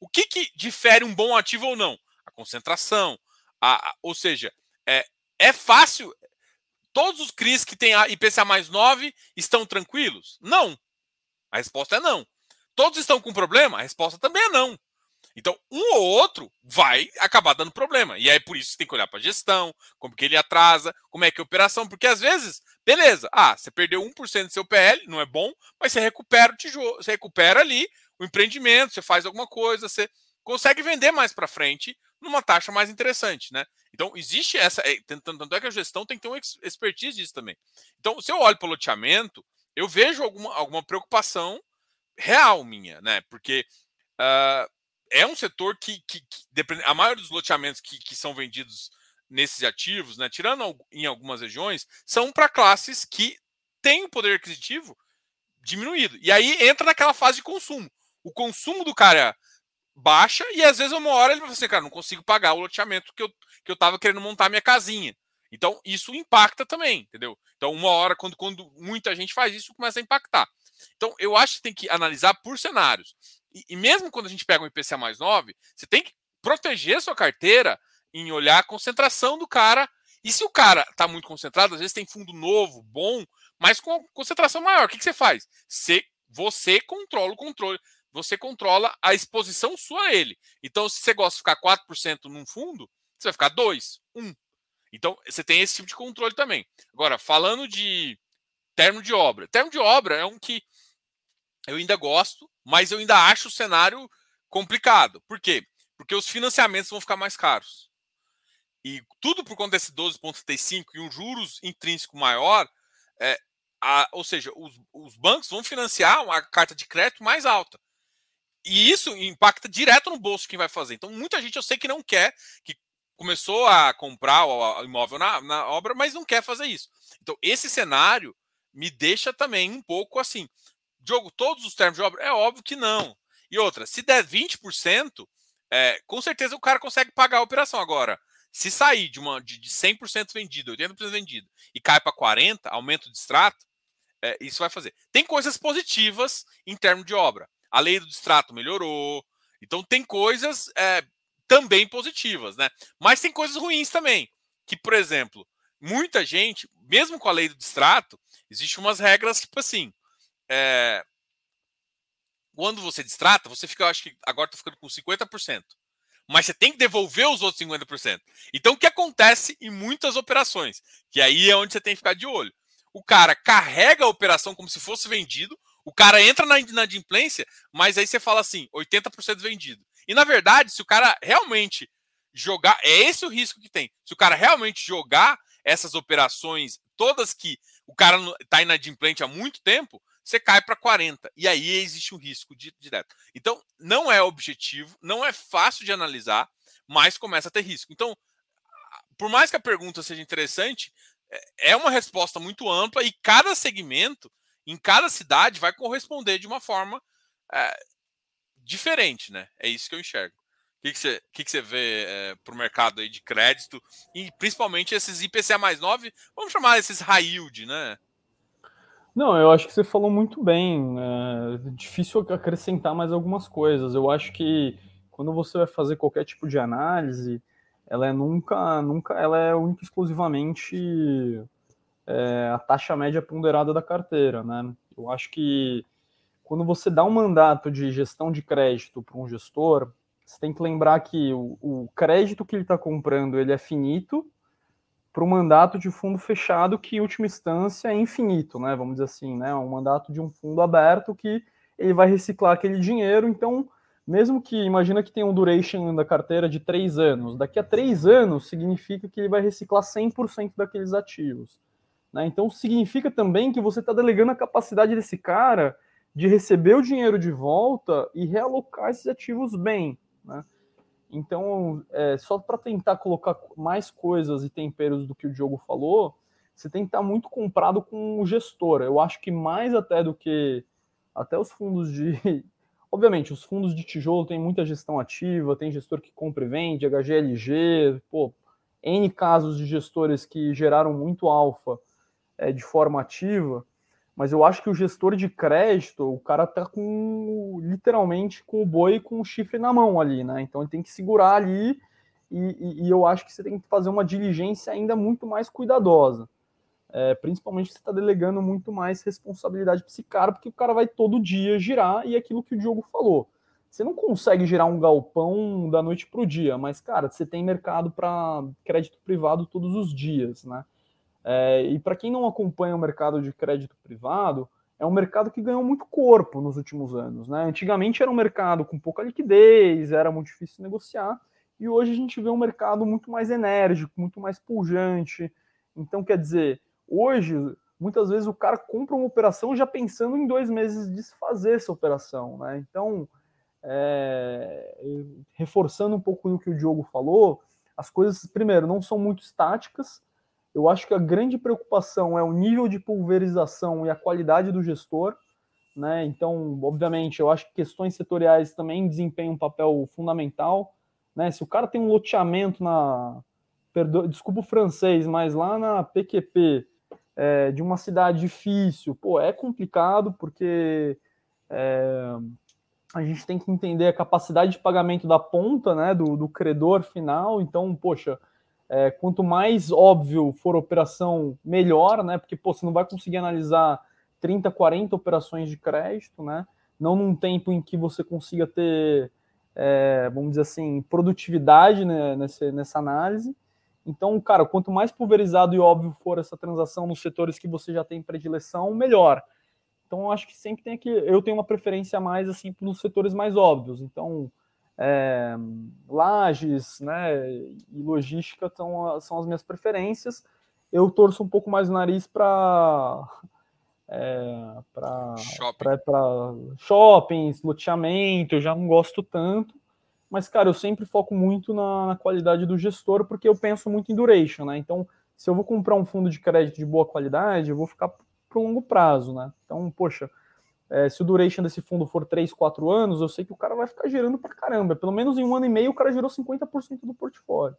O que, que difere um bom ativo ou não? A concentração. A, a, ou seja, é, é fácil. Todos os CRIs que têm IPCA mais 9 estão tranquilos? Não. A resposta é não. Todos estão com problema? A resposta também é não. Então, um ou outro vai acabar dando problema. E aí, por isso, você tem que olhar para a gestão, como que ele atrasa, como é que é a operação, porque às vezes, beleza, ah, você perdeu 1% do seu PL, não é bom, mas você recupera o tijolo, você recupera ali o empreendimento, você faz alguma coisa, você consegue vender mais para frente numa taxa mais interessante, né? Então, existe essa. É, tanto é que a gestão tem que ter uma expertise disso também. Então, se eu olho para o loteamento, eu vejo alguma, alguma preocupação real minha, né? Porque uh, é um setor que, que, que a maioria dos loteamentos que, que são vendidos nesses ativos, né, tirando em algumas regiões, são para classes que têm o poder aquisitivo diminuído. E aí entra naquela fase de consumo. O consumo do cara baixa e às vezes uma hora ele vai assim, cara, não consigo pagar o loteamento que eu, que eu tava querendo montar minha casinha. Então isso impacta também, entendeu? Então uma hora, quando, quando muita gente faz isso, começa a impactar. Então eu acho que tem que analisar por cenários. E, e mesmo quando a gente pega um IPCA mais 9, você tem que proteger sua carteira em olhar a concentração do cara. E se o cara está muito concentrado, às vezes tem fundo novo, bom, mas com concentração maior. O que, que você faz? Você, você controla o controle, você controla a exposição sua a ele. Então, se você gosta de ficar 4% num fundo, você vai ficar 2, 1. Então, você tem esse tipo de controle também. Agora, falando de termo de obra. Termo de obra é um que eu ainda gosto, mas eu ainda acho o cenário complicado. Por quê? Porque os financiamentos vão ficar mais caros. E tudo por conta desse 12,35 e um juros intrínseco maior, é, a, ou seja, os, os, bancos vão financiar uma carta de crédito mais alta. E isso impacta direto no bolso quem vai fazer. Então, muita gente eu sei que não quer, que começou a comprar o, imóvel na, na obra, mas não quer fazer isso. Então, esse cenário me deixa também um pouco assim. Jogo todos os termos de obra? É óbvio que não. E outra, se der 20%, é, com certeza o cara consegue pagar a operação. Agora, se sair de, uma, de, de 100% vendido, 80% vendido e cai para 40%, aumento de extrato, é, isso vai fazer. Tem coisas positivas em termos de obra. A lei do distrato melhorou. Então tem coisas é, também positivas, né? Mas tem coisas ruins também. Que, por exemplo, muita gente, mesmo com a lei do distrato, existe umas regras tipo assim. É, quando você distrata, você fica, eu acho que agora está ficando com 50%. mas você tem que devolver os outros 50%. Então, o que acontece em muitas operações? Que aí é onde você tem que ficar de olho. O cara carrega a operação como se fosse vendido, o cara entra na inadimplência, mas aí você fala assim, 80% vendido. E na verdade, se o cara realmente jogar, é esse o risco que tem. Se o cara realmente jogar essas operações, todas que o cara está inadimplente há muito tempo, você cai para 40. E aí existe um risco direto. Então, não é objetivo, não é fácil de analisar, mas começa a ter risco. Então, por mais que a pergunta seja interessante, é, é uma resposta muito ampla e cada segmento, em cada cidade, vai corresponder de uma forma é, diferente, né? É isso que eu enxergo. O que, que, você, que, que você vê é, para o mercado aí de crédito e principalmente esses IPCA mais 9, vamos chamar esses high yield, né? Não, eu acho que você falou muito bem. É difícil acrescentar mais algumas coisas. Eu acho que quando você vai fazer qualquer tipo de análise, ela é nunca, nunca, ela é única exclusivamente é, a taxa média ponderada da carteira, né? Eu acho que quando você dá um mandato de gestão de crédito para um gestor, você tem que lembrar que o, o crédito que ele está comprando ele é finito para um mandato de fundo fechado que, em última instância, é infinito, né? Vamos dizer assim, né? Um mandato de um fundo aberto que ele vai reciclar aquele dinheiro. Então, mesmo que imagina que tem um duration da carteira de três anos, daqui a três anos significa que ele vai reciclar 100% daqueles ativos. Né? Então, significa também que você está delegando a capacidade desse cara de receber o dinheiro de volta e realocar esses ativos bem. Né? Então, é, só para tentar colocar mais coisas e temperos do que o Diogo falou, você tem que estar tá muito comprado com o gestor. Eu acho que mais até do que até os fundos de. [laughs] Obviamente, os fundos de tijolo têm muita gestão ativa, tem gestor que compra e vende, HGLG, pô, N casos de gestores que geraram muito alfa é, de forma ativa mas eu acho que o gestor de crédito, o cara tá com literalmente com o boi com o chifre na mão ali, né? Então ele tem que segurar ali e, e, e eu acho que você tem que fazer uma diligência ainda muito mais cuidadosa. É, principalmente você está delegando muito mais responsabilidade para esse cara, porque o cara vai todo dia girar e é aquilo que o Diogo falou. Você não consegue gerar um galpão da noite para o dia, mas, cara, você tem mercado para crédito privado todos os dias, né? É, e para quem não acompanha o mercado de crédito privado, é um mercado que ganhou muito corpo nos últimos anos. Né? Antigamente era um mercado com pouca liquidez, era muito difícil negociar, e hoje a gente vê um mercado muito mais enérgico, muito mais pujante. Então, quer dizer, hoje, muitas vezes o cara compra uma operação já pensando em dois meses desfazer essa operação. Né? Então, é, reforçando um pouco o que o Diogo falou, as coisas, primeiro, não são muito estáticas, eu acho que a grande preocupação é o nível de pulverização e a qualidade do gestor. Né? Então, obviamente, eu acho que questões setoriais também desempenham um papel fundamental. Né? Se o cara tem um loteamento na. Perdo... Desculpa o francês, mas lá na PQP é, de uma cidade difícil, pô, é complicado porque é, a gente tem que entender a capacidade de pagamento da ponta, né, do, do credor final. Então, poxa, é, quanto mais óbvio for a operação, melhor, né? Porque pô, você não vai conseguir analisar 30, 40 operações de crédito, né? Não num tempo em que você consiga ter, é, vamos dizer assim, produtividade né, nessa, nessa análise. Então, cara, quanto mais pulverizado e óbvio for essa transação nos setores que você já tem predileção, melhor. Então, eu acho que sempre tem que. Eu tenho uma preferência mais assim nos setores mais óbvios. Então, é, lajes né, e logística são, são as minhas preferências. Eu torço um pouco mais o nariz para é, para Shopping. shoppings, loteamento, eu já não gosto tanto. Mas, cara, eu sempre foco muito na, na, qualidade do gestor, porque eu penso muito em duration, né? Então, se eu vou comprar um fundo de crédito de boa qualidade, eu vou ficar para longo prazo, né? Então, poxa, é, se o duration desse fundo for 3, 4 anos, eu sei que o cara vai ficar gerando para caramba. Pelo menos em um ano e meio o cara gerou 50% do portfólio.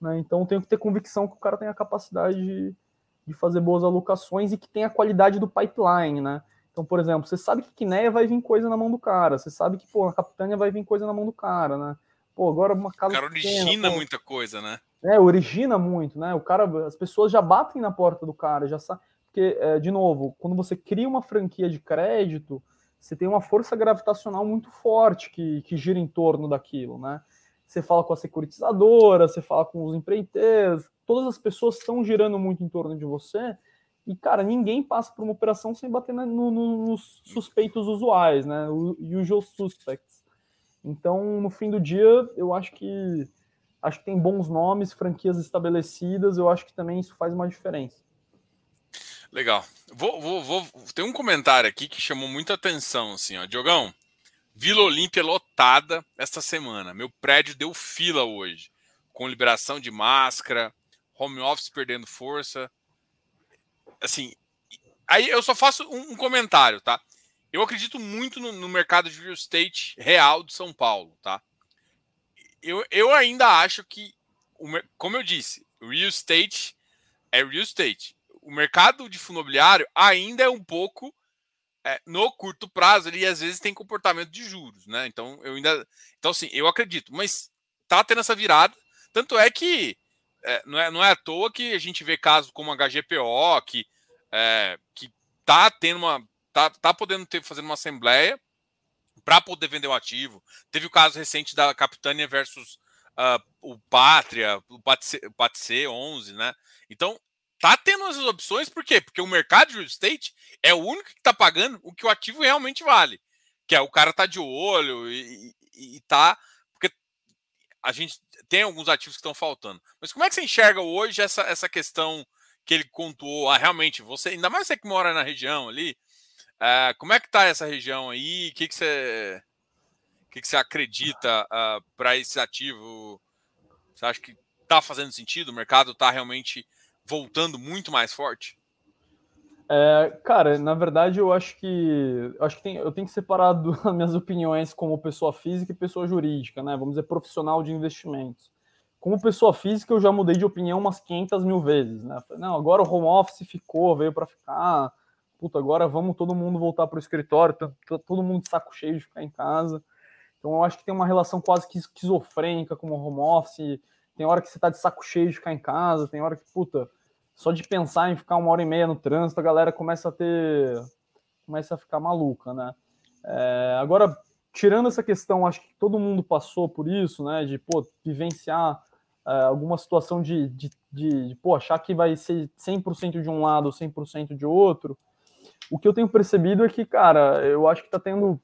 Né? Então eu tenho que ter convicção que o cara tem a capacidade de, de fazer boas alocações e que tem a qualidade do pipeline, né? Então, por exemplo, você sabe que Quinéia vai vir coisa na mão do cara, você sabe que, pô, a Capitânia vai vir coisa na mão do cara, né? Pô, agora uma casa. O cara origina pequena, muita coisa, né? É, origina muito, né? O cara, as pessoas já batem na porta do cara, já sabem porque, é, de novo, quando você cria uma franquia de crédito, você tem uma força gravitacional muito forte que, que gira em torno daquilo, né? você fala com a securitizadora, você fala com os empreiteiros, todas as pessoas estão girando muito em torno de você. E, cara, ninguém passa por uma operação sem bater no, no, nos suspeitos usuais, né? Usual suspects. Então, no fim do dia, eu acho que acho que tem bons nomes, franquias estabelecidas, eu acho que também isso faz uma diferença. Legal. Vou, vou, vou, tem um comentário aqui que chamou muita atenção, assim, ó. Diogão, Vila Olímpia lotada esta semana. Meu prédio deu fila hoje, com liberação de máscara, home office perdendo força. Assim, aí eu só faço um, um comentário, tá? Eu acredito muito no, no, mercado de real estate real de São Paulo, tá? Eu, eu ainda acho que, como eu disse, real estate é real estate. O mercado de fundo imobiliário ainda é um pouco é, no curto prazo, ele às vezes tem comportamento de juros, né? Então eu ainda. Então, assim, eu acredito, mas tá tendo essa virada. Tanto é que é, não, é, não é à toa que a gente vê casos como HGPO, que, é, que tá tendo uma. tá, tá podendo ter fazendo uma assembleia para poder vender o ativo. Teve o caso recente da Capitânia versus uh, o Pátria, o Patc 11, né? Então, tá tendo essas opções, por quê? Porque o mercado de real estate é o único que está pagando o que o ativo realmente vale. Que é o cara tá de olho e, e, e tá. Porque a gente tem alguns ativos que estão faltando. Mas como é que você enxerga hoje essa, essa questão que ele contou? Ah, realmente, você, ainda mais você que mora na região ali, uh, como é que tá essa região aí? O que, que você. O que, que você acredita ah, para esse ativo? Você acha que está fazendo sentido? O mercado está realmente voltando muito mais forte? É, cara, na verdade eu acho que acho que tem, eu tenho que separar [laughs] as minhas opiniões como pessoa física e pessoa jurídica, né? Vamos dizer profissional de investimentos. Como pessoa física eu já mudei de opinião umas 500 mil vezes, né? Não, agora o home office ficou, veio para ficar. Puta, agora vamos todo mundo voltar para o escritório, todo mundo de saco cheio de ficar em casa. Então eu acho que tem uma relação quase que esquizofrênica com o home office. Tem hora que você tá de saco cheio de ficar em casa, tem hora que, puta, só de pensar em ficar uma hora e meia no trânsito, a galera começa a ter. começa a ficar maluca, né? É, agora, tirando essa questão, acho que todo mundo passou por isso, né? De pô, vivenciar é, alguma situação de, de, de, de, pô, achar que vai ser 100% de um lado ou 100% de outro. O que eu tenho percebido é que, cara, eu acho que está tendo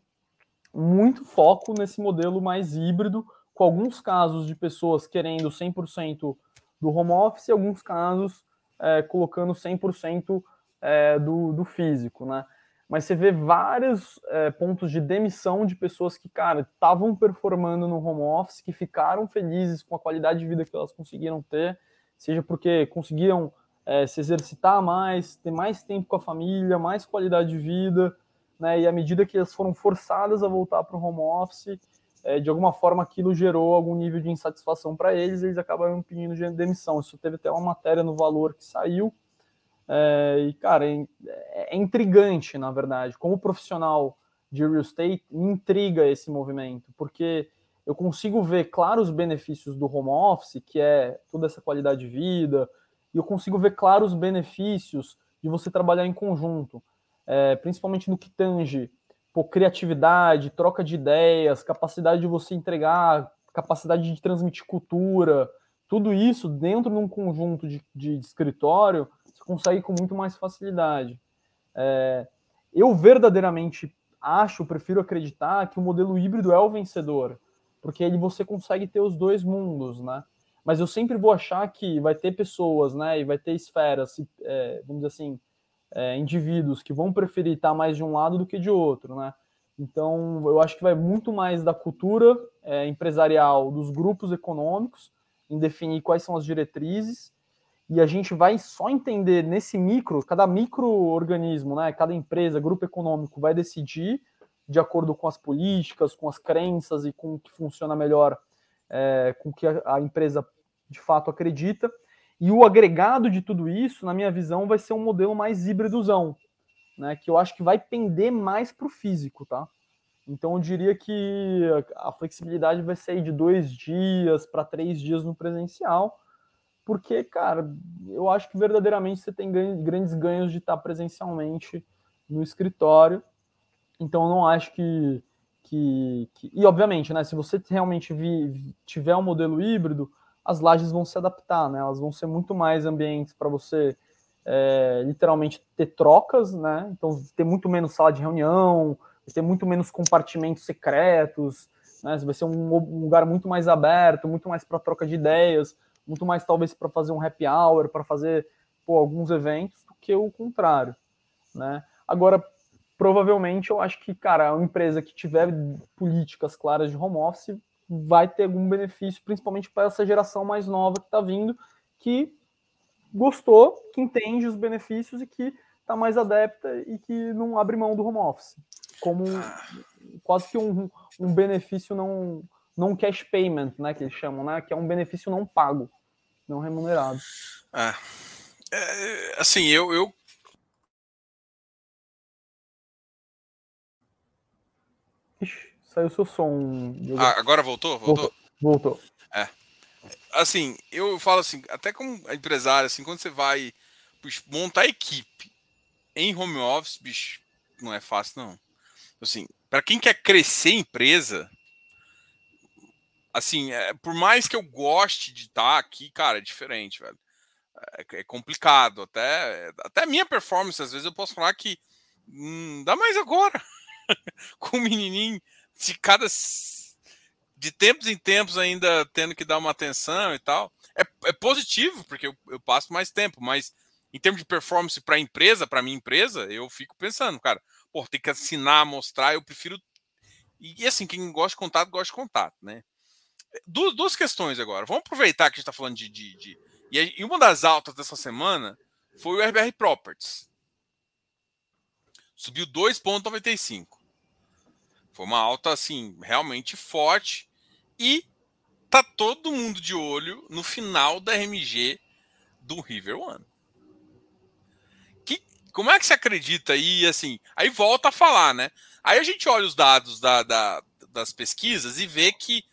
muito foco nesse modelo mais híbrido, com alguns casos de pessoas querendo 100% do home office e alguns casos é, colocando 100% é, do, do físico, né? Mas você vê vários é, pontos de demissão de pessoas que, cara, estavam performando no home office, que ficaram felizes com a qualidade de vida que elas conseguiram ter, seja porque conseguiram é, se exercitar mais, ter mais tempo com a família, mais qualidade de vida, né? E à medida que elas foram forçadas a voltar para o home office, é, de alguma forma aquilo gerou algum nível de insatisfação para eles, eles acabaram pedindo de demissão. Isso teve até uma matéria no Valor que saiu. É, e, cara, é, é, intrigante, na verdade. Como profissional de real estate, me intriga esse movimento, porque eu consigo ver claros benefícios do home office, que é toda essa qualidade de vida, e eu consigo ver claros benefícios de você trabalhar em conjunto, é, principalmente no que tange pô, criatividade, troca de ideias, capacidade de você entregar, capacidade de transmitir cultura, tudo isso dentro de um conjunto de, de, escritório, você consegue com muito mais facilidade. É, eu verdadeiramente acho, prefiro acreditar que o modelo híbrido é o vencedor, porque aí você consegue ter os dois mundos, né? Mas eu sempre vou achar que vai ter pessoas, né, e vai ter esferas, é, vamos dizer assim, é, indivíduos que vão preferir estar mais de um lado do que de outro, né? Então, eu acho que vai muito mais da cultura é, empresarial dos grupos econômicos em definir quais são as diretrizes e a gente vai só entender nesse micro, cada microorganismo, né, cada empresa, grupo econômico vai decidir de acordo com as políticas, com as crenças e com o que funciona melhor, é, com o que a, a empresa de fato acredita. E o agregado de tudo isso, na minha visão, vai ser um modelo mais híbridozão, né? Que eu acho que vai pender mais para o físico, tá? Então eu diria que a flexibilidade vai sair de dois dias para três dias no presencial, porque, cara, eu acho que verdadeiramente você tem grandes ganhos de estar presencialmente no escritório. Então eu não acho que, que, que, e obviamente, né, se você realmente vi, tiver um modelo híbrido, as lajes vão se adaptar, né? Elas vão ser muito mais ambientes para você é, literalmente ter trocas, né? Então ter muito menos sala de reunião, ter muito menos compartimentos secretos, né? Vai ser um, um lugar muito mais aberto, muito mais para troca de ideias, muito mais talvez para fazer um happy hour, para fazer pô, alguns eventos, do que o contrário, né? Agora, provavelmente, eu acho que, cara, uma empresa que tiver políticas claras de home office vai ter algum benefício, principalmente para essa geração mais nova que está vindo, que gostou, que entende os benefícios e que está mais adepta e que não abre mão do home office, como quase que um, um benefício não não cash payment, né, que eles chamam, né, que é um benefício não pago, não remunerado. É, é assim, eu, eu saiu seu som. Ah, agora voltou? Voltou. Voltou. É. Assim, eu falo assim, até como empresário, assim, quando você vai bicho, montar equipe em home office, bicho, não é fácil, não. Assim, para quem quer crescer empresa, assim, é, por mais que eu goste de estar aqui, cara, é diferente, velho. É, é complicado. Até, até a minha performance, às vezes, eu posso falar que hum, dá mais agora. [laughs] Com o menininho de cada. De tempos em tempos ainda tendo que dar uma atenção e tal. É, é positivo, porque eu, eu passo mais tempo, mas em termos de performance para a empresa, para minha empresa, eu fico pensando, cara, pô, tem que assinar, mostrar, eu prefiro. E assim, quem gosta de contato, gosta de contato, né? duas, questões agora. Vamos aproveitar que a gente está falando de, de, de, E uma das altas dessa semana foi o RBR Properties. Subiu 2,95. Foi uma alta, assim, realmente forte. E tá todo mundo de olho no final da RMG do River One. Que, como é que você acredita aí, assim? Aí volta a falar, né? Aí a gente olha os dados da, da das pesquisas e vê que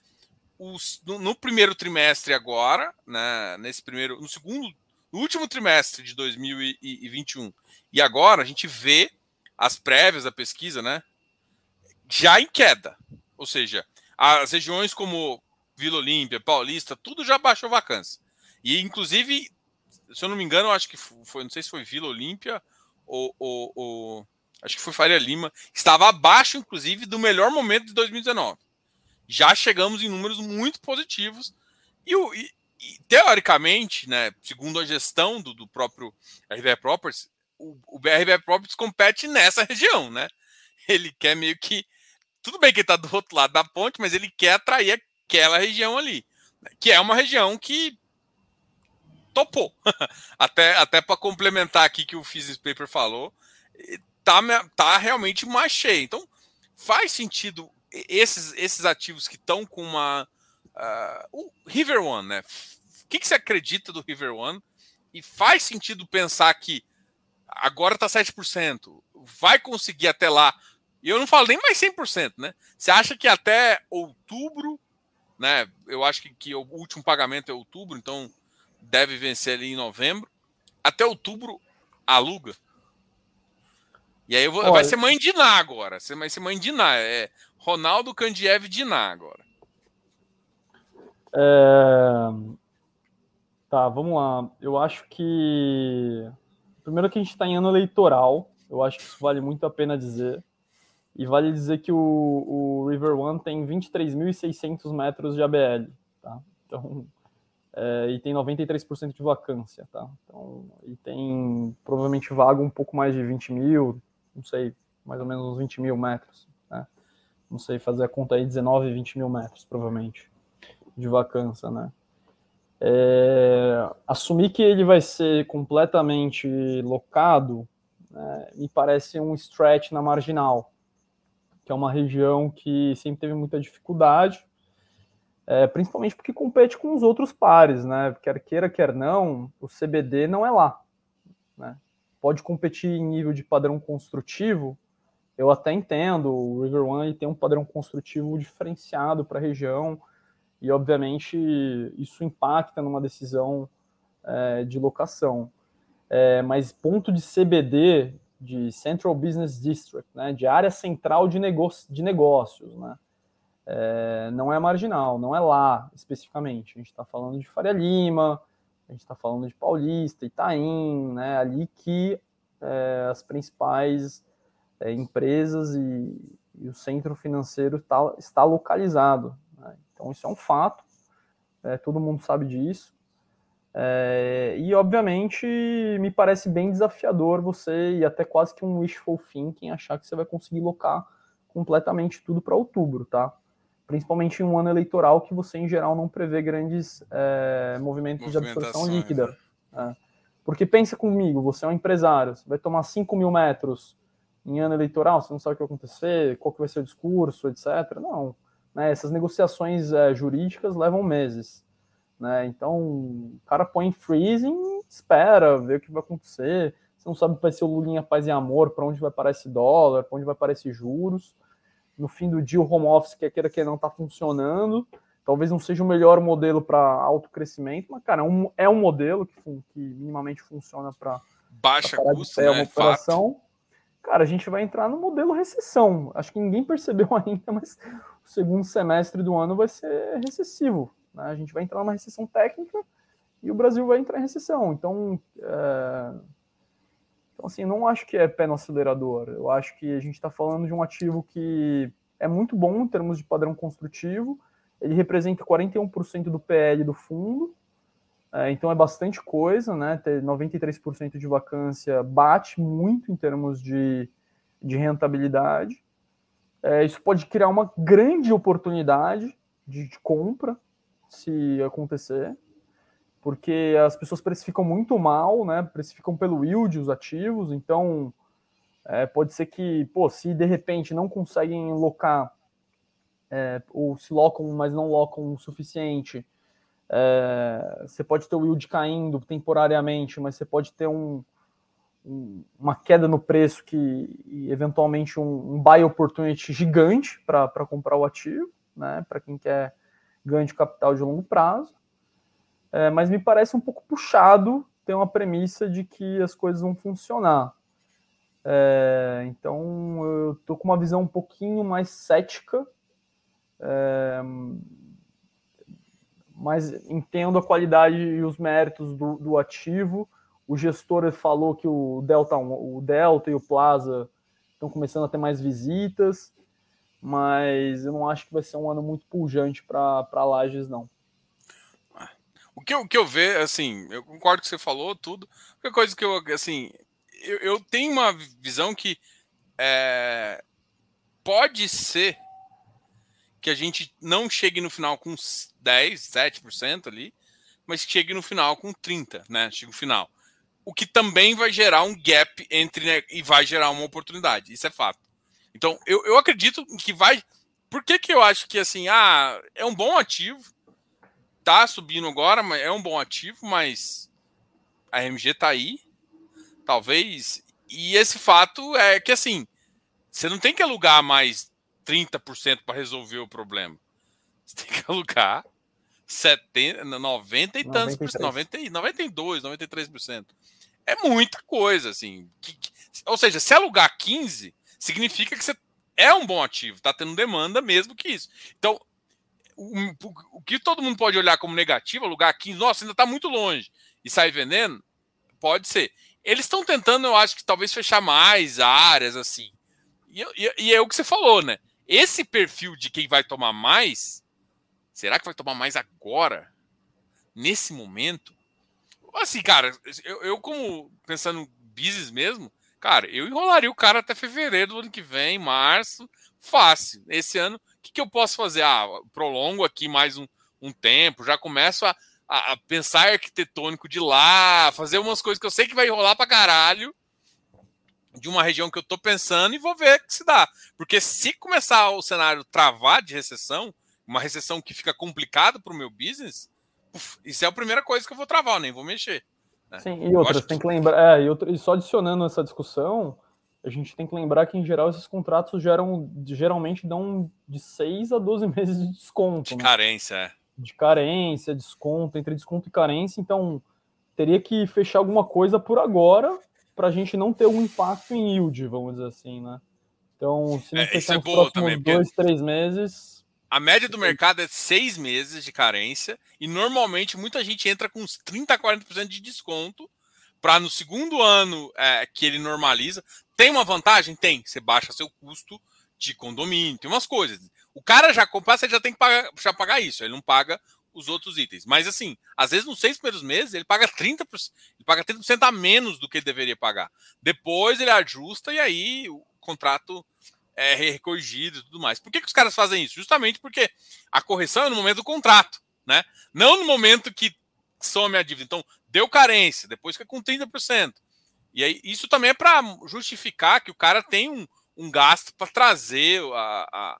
os, no, no, primeiro trimestre agora, né, nesse primeiro, no segundo, no último trimestre de 2021 e agora a gente vê as prévias da pesquisa, né, já em queda, ou seja, as regiões como Vila Olímpia, Paulista, tudo já baixou vacância e inclusive, se eu não me engano, acho que foi, não sei se foi Vila Olímpia ou, ou, ou acho que foi Faria Lima, estava abaixo, inclusive, do melhor momento de 2019 já chegamos em números muito positivos. E, e, e teoricamente, né, segundo a gestão do, do próprio RV Properties, o, o Properties compete nessa região, né? Ele quer meio que. Tudo bem que ele está do outro lado da ponte, mas ele quer atrair aquela região ali, né, que é uma região que topou. [laughs] até até para complementar aqui que o Physics Paper falou, tá, tá realmente mais cheio. Então, faz sentido esses, esses ativos que estão com uma. Uh, o River One, né? O que, que você acredita do River One? E faz sentido pensar que agora está 7%, vai conseguir até lá. E eu não falo nem mais 100%, né? Você acha que até outubro, né? Eu acho que, que o último pagamento é outubro, então deve vencer ali em novembro. Até outubro, aluga. E aí vou, Olha, vai ser mãe de Ná agora. Vai ser mãe de Ná. É Ronaldo Candiev Diná agora. É... Tá, vamos lá. Eu acho que. Primeiro que a gente está em ano eleitoral, eu acho que isso vale muito a pena dizer. E vale dizer que o, o River One tem 23.600 metros de ABL, tá? Então, é, e tem 93% de vacância, tá? Então, e tem provavelmente vaga um pouco mais de 20 mil, não sei, mais ou menos uns 20 mil metros não sei fazer a conta aí, 19, 20 mil metros, provavelmente, de vacância, né? É, assumir que ele vai ser completamente locado né, me parece um stretch na marginal, que é uma região que sempre teve muita dificuldade, é, principalmente porque compete com os outros pares, né? Quer queira, quer não, o CBD não é lá. Né? Pode competir em nível de padrão construtivo, eu até entendo, o River One tem um padrão construtivo diferenciado para a região e, obviamente, isso impacta numa decisão é, de locação. É, mas ponto de CBD, de Central Business District, né, de área central de, negócio, de negócios, né? É, não é marginal, não é lá especificamente. A gente está falando de Faria Lima, a gente está falando de Paulista, Itaim, né? Ali que é, as principais é, empresas e, e, o centro financeiro tá, está localizado. Né? Então isso é um fato, é, todo mundo sabe disso. É, e obviamente me parece bem desafiador você e até quase que um wishful thinking achar que você vai conseguir locar completamente tudo para outubro, tá? Principalmente em um ano eleitoral que você em geral não prevê grandes é, movimentos de absorção líquida. Né? Porque pensa comigo, você é um empresário, você vai tomar 5 mil metros em ano eleitoral, você não sabe o que vai acontecer, qual que vai ser o discurso, etc. Não. Né? Essas negociações é, jurídicas levam meses. Né? Então, o cara põe freezing, espera, vê o que vai acontecer. Você não sabe se vai ser o Lulinha Paz e Amor, para onde vai parar esse dólar, para onde vai parar esses juros. No fim do dia, o home office, que queira que não está funcionando. Talvez não seja o melhor modelo para alto crescimento, mas, cara, é um, é um modelo que, que minimamente funciona para baixa custo, né? uma operação. Fato. Cara, a gente vai entrar no modelo recessão. Acho que ninguém [laughs] percebeu ainda, mas o segundo semestre do ano vai ser recessivo. Né? A gente vai entrar numa recessão técnica e o Brasil vai entrar em recessão. Então, é... então assim, não acho que é pé no acelerador. Eu acho que a gente está falando de um ativo que é muito bom em termos de padrão construtivo. Ele representa 41% do PL do fundo. É, então é bastante coisa, né? Ter 93% de vacância bate muito em termos de, de rentabilidade. É, isso pode criar uma grande oportunidade de, de compra se acontecer, porque as pessoas precificam muito mal, né? Precificam pelo yield os ativos, então é, pode ser que, pô, se de repente não conseguem locar, é, ou se locam, mas não locam o suficiente, é, você pode ter o yield caindo temporariamente, mas você pode ter um, um, uma queda no preço que, e eventualmente um, um buy opportunity gigante para comprar o ativo, né? Para quem quer ganho de capital de longo prazo, é, mas me parece um pouco puxado ter uma premissa de que as coisas vão funcionar. É, então eu estou com uma visão um pouquinho mais cética, é, mas entendo a qualidade e os méritos do, do ativo. O gestor falou que o Delta, o Delta e o Plaza estão começando a ter mais visitas mas eu não acho que vai ser um ano muito pujante para Lages, não. O que, eu, o que eu vejo, assim, eu concordo com o que você falou, tudo. A coisa que eu, assim, eu, eu tenho uma visão que é, pode ser que a gente não chegue no final com 10, 7% ali, mas chegue no final com 30, né? Chegue no final. O que também vai gerar um gap entre né, e vai gerar uma oportunidade. Isso é fato. Então, eu, eu acredito que vai. Por que, que eu acho que assim, ah, é um bom ativo, tá subindo agora, mas é um bom ativo, mas a MG tá aí, talvez. E esse fato é que assim, você não tem que alugar mais 30% para resolver o problema. Você tem que alugar 70, 90 e tantos, 90, 92, 93%. É muita coisa, assim. Que, que, ou seja, se alugar 15, significa que você é um bom ativo, está tendo demanda mesmo que isso. Então, o, o, que todo mundo pode olhar como negativo, alugar 15, nossa, ainda está muito longe, e sair vendendo, pode ser. Eles estão tentando, eu acho que talvez fechar mais áreas, assim. E, e, e, é o que você falou, né? Esse perfil de quem vai tomar mais, será que vai tomar mais agora? Nesse momento? Assim, cara, eu, eu como pensando business mesmo, Cara, eu enrolaria o cara até fevereiro do ano que vem, março, fácil. Esse ano, o que, que eu posso fazer? Ah, prolongo aqui mais um, um tempo, já começo a, a, a, pensar arquitetônico de lá, fazer umas coisas que eu sei que vai enrolar pra caralho, de uma região que eu tô pensando e vou ver que se dá. Porque se começar o cenário travar de recessão, uma recessão que fica complicado para o meu business, isso é a primeira coisa que eu vou travar, eu nem vou mexer. Né? Sim, e outras, tem que lembrar, é, e, outro, e só adicionando essa discussão, a gente tem que lembrar que, em geral, esses contratos geram, geralmente dão de 6 a 12 [laughs] meses de desconto. De né? carência, é. De carência, desconto, entre desconto e carência, então teria que fechar alguma coisa por agora para a gente não ter um impacto em yield, vamos dizer assim, né? Então, se não é, isso é boa também, dois, três meses. A média do mercado é seis meses de carência e normalmente muita gente entra com uns 30 a 40% de desconto para no segundo ano é, que ele normaliza. Tem uma vantagem? Tem. Você baixa seu custo de condomínio, tem umas coisas. O cara já compra, você já tem que pagar, já pagar isso, ele não paga os outros itens. Mas assim, às vezes nos seis primeiros meses ele paga 30%, ele paga 30% a menos do que ele deveria pagar. Depois ele ajusta e aí o contrato é recorrigido e tudo mais. Por que, que os caras fazem isso? Justamente porque a correção é no momento do contrato, né? Não no momento que some a dívida. Então, deu carência, depois fica com 30%. E aí, isso também é para justificar que o cara tem um, um gasto para trazer a, a,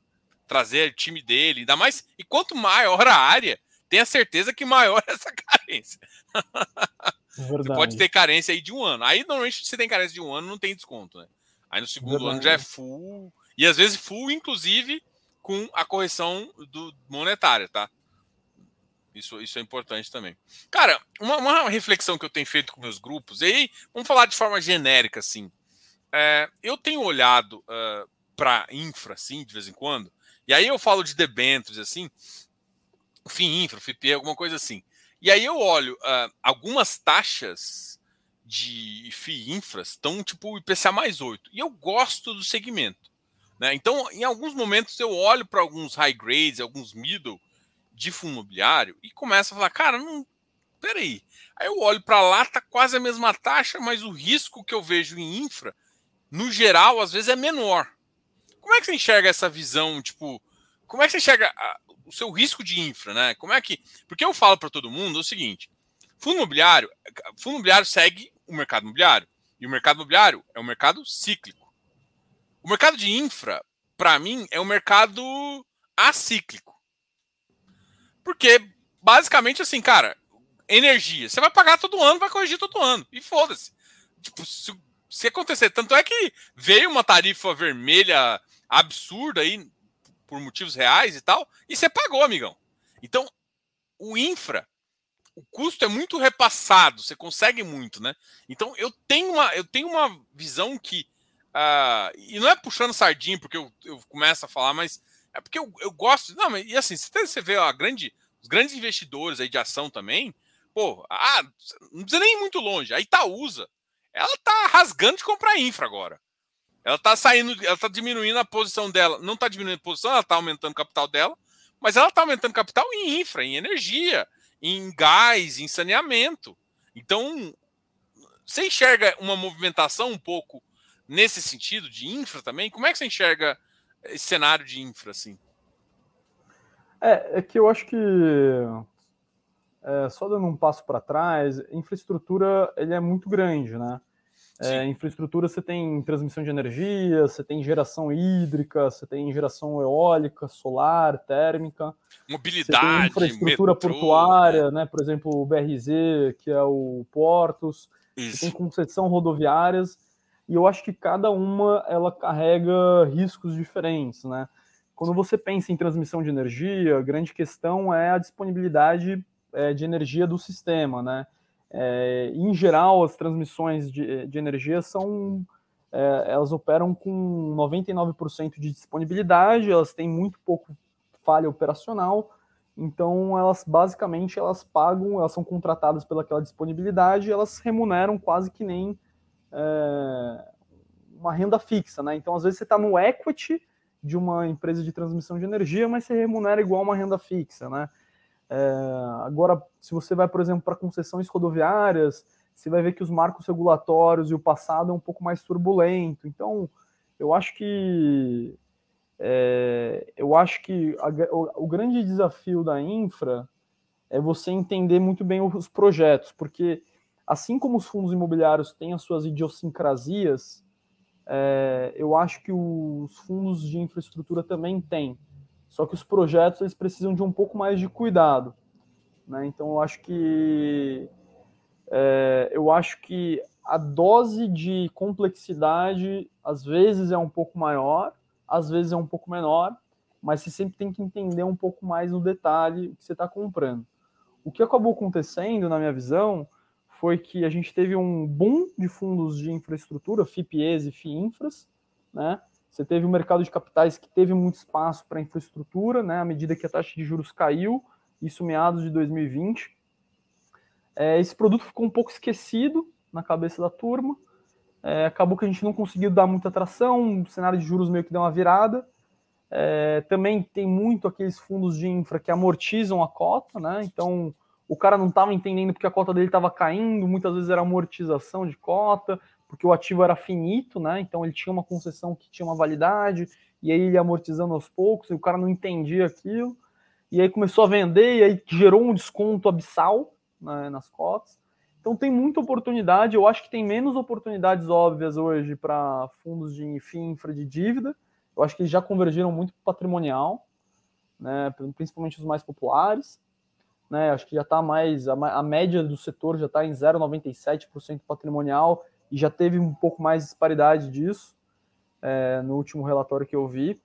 trazer o time dele, ainda mais. E quanto maior a área, tenha certeza que maior [laughs] é essa carência. Você pode ter carência aí de um ano. Aí, normalmente, se tem carência de um ano, não tem desconto, né? Aí no segundo Verdade. ano já é full. E às vezes full, inclusive, com a correção do monetária, tá? Isso, isso é importante também. Cara, uma, uma, reflexão que eu tenho feito com meus grupos, e aí vamos falar de forma genérica, assim. É, eu tenho olhado uh, para infra, assim, de vez em quando, e aí eu falo de debêntures, assim, FII infra, FIPE, alguma coisa assim. E aí eu olho uh, algumas taxas de FII infras estão tipo IPCA mais 8. E eu gosto do segmento. Né? Então, em alguns momentos, eu olho para alguns high grades, alguns middle, de fundo imobiliário e começa a falar, cara, não, peraí. Aí eu olho para lá, tá quase a mesma taxa, mas o risco que eu vejo em infra, no geral, às vezes é menor. Como é que você enxerga essa visão, tipo, como é que você enxerga a, o seu risco de infra, né? Como é que, porque eu falo para todo mundo o seguinte, fundo imobiliário, fundo imobiliário segue o mercado imobiliário e o mercado imobiliário é um mercado cíclico. O mercado de infra, para mim, é um mercado acíclico. Porque, basicamente, assim, cara, energia. Você vai pagar todo ano, vai corrigir todo ano. E foda-se. Tipo, se, se acontecer. Tanto é que veio uma tarifa vermelha absurda aí, por motivos reais e tal, e você pagou, amigão. Então, o infra, o custo é muito repassado, você consegue muito, né? Então, eu tenho uma, eu tenho uma visão que. Uh, e não é puxando sardinha, porque eu, eu começo a falar, mas é porque eu, eu gosto. Não, mas e assim, você vê a grande, os grandes investidores aí de ação também, pô, ah, não precisa nem ir muito longe. A Itaúsa, ela tá rasgando de comprar infra agora. Ela tá saindo, ela tá diminuindo a posição dela. Não tá diminuindo a posição, ela tá aumentando o capital dela, mas ela tá aumentando capital em infra, em energia, em gás, em saneamento. Então, você enxerga uma movimentação um pouco nesse sentido de infra também? Como é que você enxerga esse cenário de infra, assim? É, é que eu acho que é, só dando um passo para trás, infraestrutura ele é muito grande, né? É, infraestrutura você tem transmissão de energia, você tem geração hídrica, você tem geração eólica, solar, térmica. Mobilidade, infraestrutura metrô, portuária, né? Por exemplo, o BRZ, que é o Portos. Você tem concessão rodoviárias e eu acho que cada uma ela carrega riscos diferentes, né? Quando você pensa em transmissão de energia, a grande questão é a disponibilidade é, de energia do sistema, né? É, em geral, as transmissões de, de energia são é, elas operam com 99% de disponibilidade, elas têm muito pouco falha operacional, então elas basicamente elas pagam, elas são contratadas pelaquela disponibilidade, elas remuneram quase que nem é, uma renda fixa, né? Então, às vezes, você está no equity de uma empresa de transmissão de energia, mas você remunera igual uma renda fixa, né? É, agora, se você vai, por exemplo, para concessões rodoviárias, você vai ver que os marcos regulatórios e o passado é um pouco mais turbulento. Então, eu acho que é, eu acho que a, o, o, grande desafio da infra é você entender muito bem os projetos, porque assim como os fundos imobiliários têm as suas idiosincrasias, é, eu acho que os fundos de infraestrutura também têm. Só que os projetos eles precisam de um pouco mais de cuidado. Né? Então eu acho que é, eu acho que a dose de complexidade às vezes é um pouco maior, às vezes é um pouco menor, mas você sempre tem que entender um pouco mais no detalhe o que você está comprando. O que acabou acontecendo, na minha visão, foi que a gente teve um boom de fundos de infraestrutura, FIPEs e FIINFRAS, né? Você teve um mercado de capitais que teve muito espaço para infraestrutura, né? À medida que a taxa de juros caiu, isso meados de 2020. É, esse produto ficou um pouco esquecido na cabeça da turma. É, acabou que a gente não conseguiu dar muita atração, o cenário de juros meio que deu uma virada. É, também tem muito aqueles fundos de infra que amortizam a cota, né? Então o cara não estava entendendo porque a cota dele estava caindo, muitas vezes era amortização de cota, porque o ativo era finito, né? Então ele tinha uma concessão que tinha uma validade, e aí ele amortizando aos poucos, e o cara não entendia aquilo, e aí começou a vender, e aí gerou um desconto abissal né, nas cotas. Então tem muita oportunidade, eu acho que tem menos oportunidades óbvias hoje para fundos de infra de dívida. Eu acho que eles já convergiram muito patrimonial, né, principalmente os mais populares né? Acho que já está mais a, a, média do setor já está em 0,97% patrimonial e já teve um pouco mais de disparidade disso é, no último relatório que eu vi.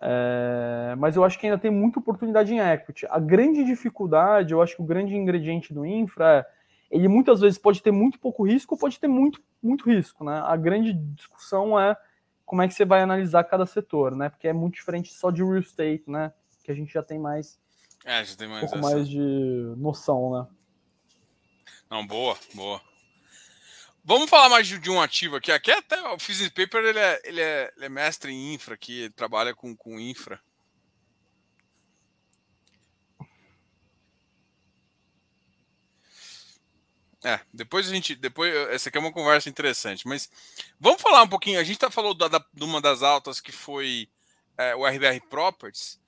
É, mas eu acho que ainda tem muita oportunidade em equity. A grande dificuldade, eu acho que o grande ingrediente do infra é ele muitas vezes pode ter muito pouco risco ou pode ter muito, muito risco. Né? A grande discussão é como é que você vai analisar cada setor, né? Porque é muito diferente só de real estate, né? Que a gente já tem mais é, já tem mais um pouco essa. mais de noção, né? Não, boa, boa. Vamos falar mais de, de um ativo aqui. Aqui até o Physics Paper ele é, ele, é, ele é mestre em infra aqui, ele trabalha com, com infra. É, depois a gente. Depois, essa aqui é uma conversa interessante, mas vamos falar um pouquinho. A gente tá falou da, da, de uma das altas que foi é, o RBR Properties.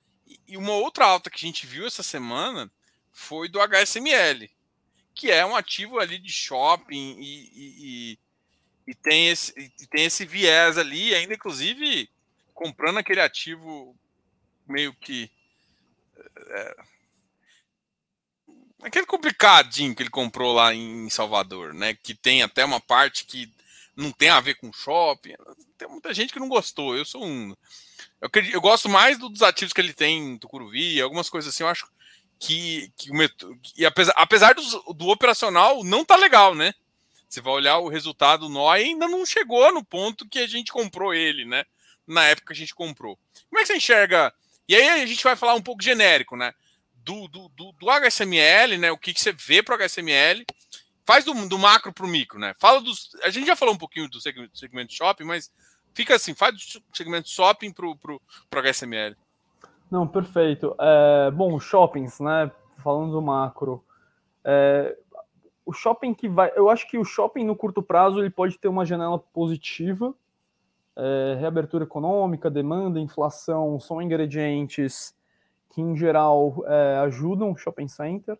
E uma outra alta que a gente viu essa semana foi do HSML, que é um ativo ali de shopping e, e, e tem, esse, e tem esse viés ali, ainda inclusive comprando aquele ativo meio que. É, aquele complicadinho que ele comprou lá em Salvador, né? Que tem até uma parte que não tem a ver com shopping. Tem muita gente que não gostou, eu sou um. Eu, acredito, eu gosto mais dos ativos que ele tem em Tucuruvi, algumas coisas assim, eu acho que, que, que apesar, apesar do, do operacional não tá legal, né? Você vai olhar o resultado do nó ainda não chegou no ponto que a gente comprou ele, né? Na época que a gente comprou. Como é que você enxerga? E aí a gente vai falar um pouco genérico, né? Do, do, do, do HSML, né? O que, que você vê para o HSML. Faz do, do macro para o micro, né? Fala dos. A gente já falou um pouquinho do segmento, segmento shopping, mas Fica assim, faz segmento shopping para o HSML. Não, perfeito. É, bom, shoppings, né? Falando do macro. É, o shopping que vai. Eu acho que o shopping no curto prazo ele pode ter uma janela positiva. É, reabertura econômica, demanda, inflação são ingredientes que, em geral, é, ajudam o shopping center.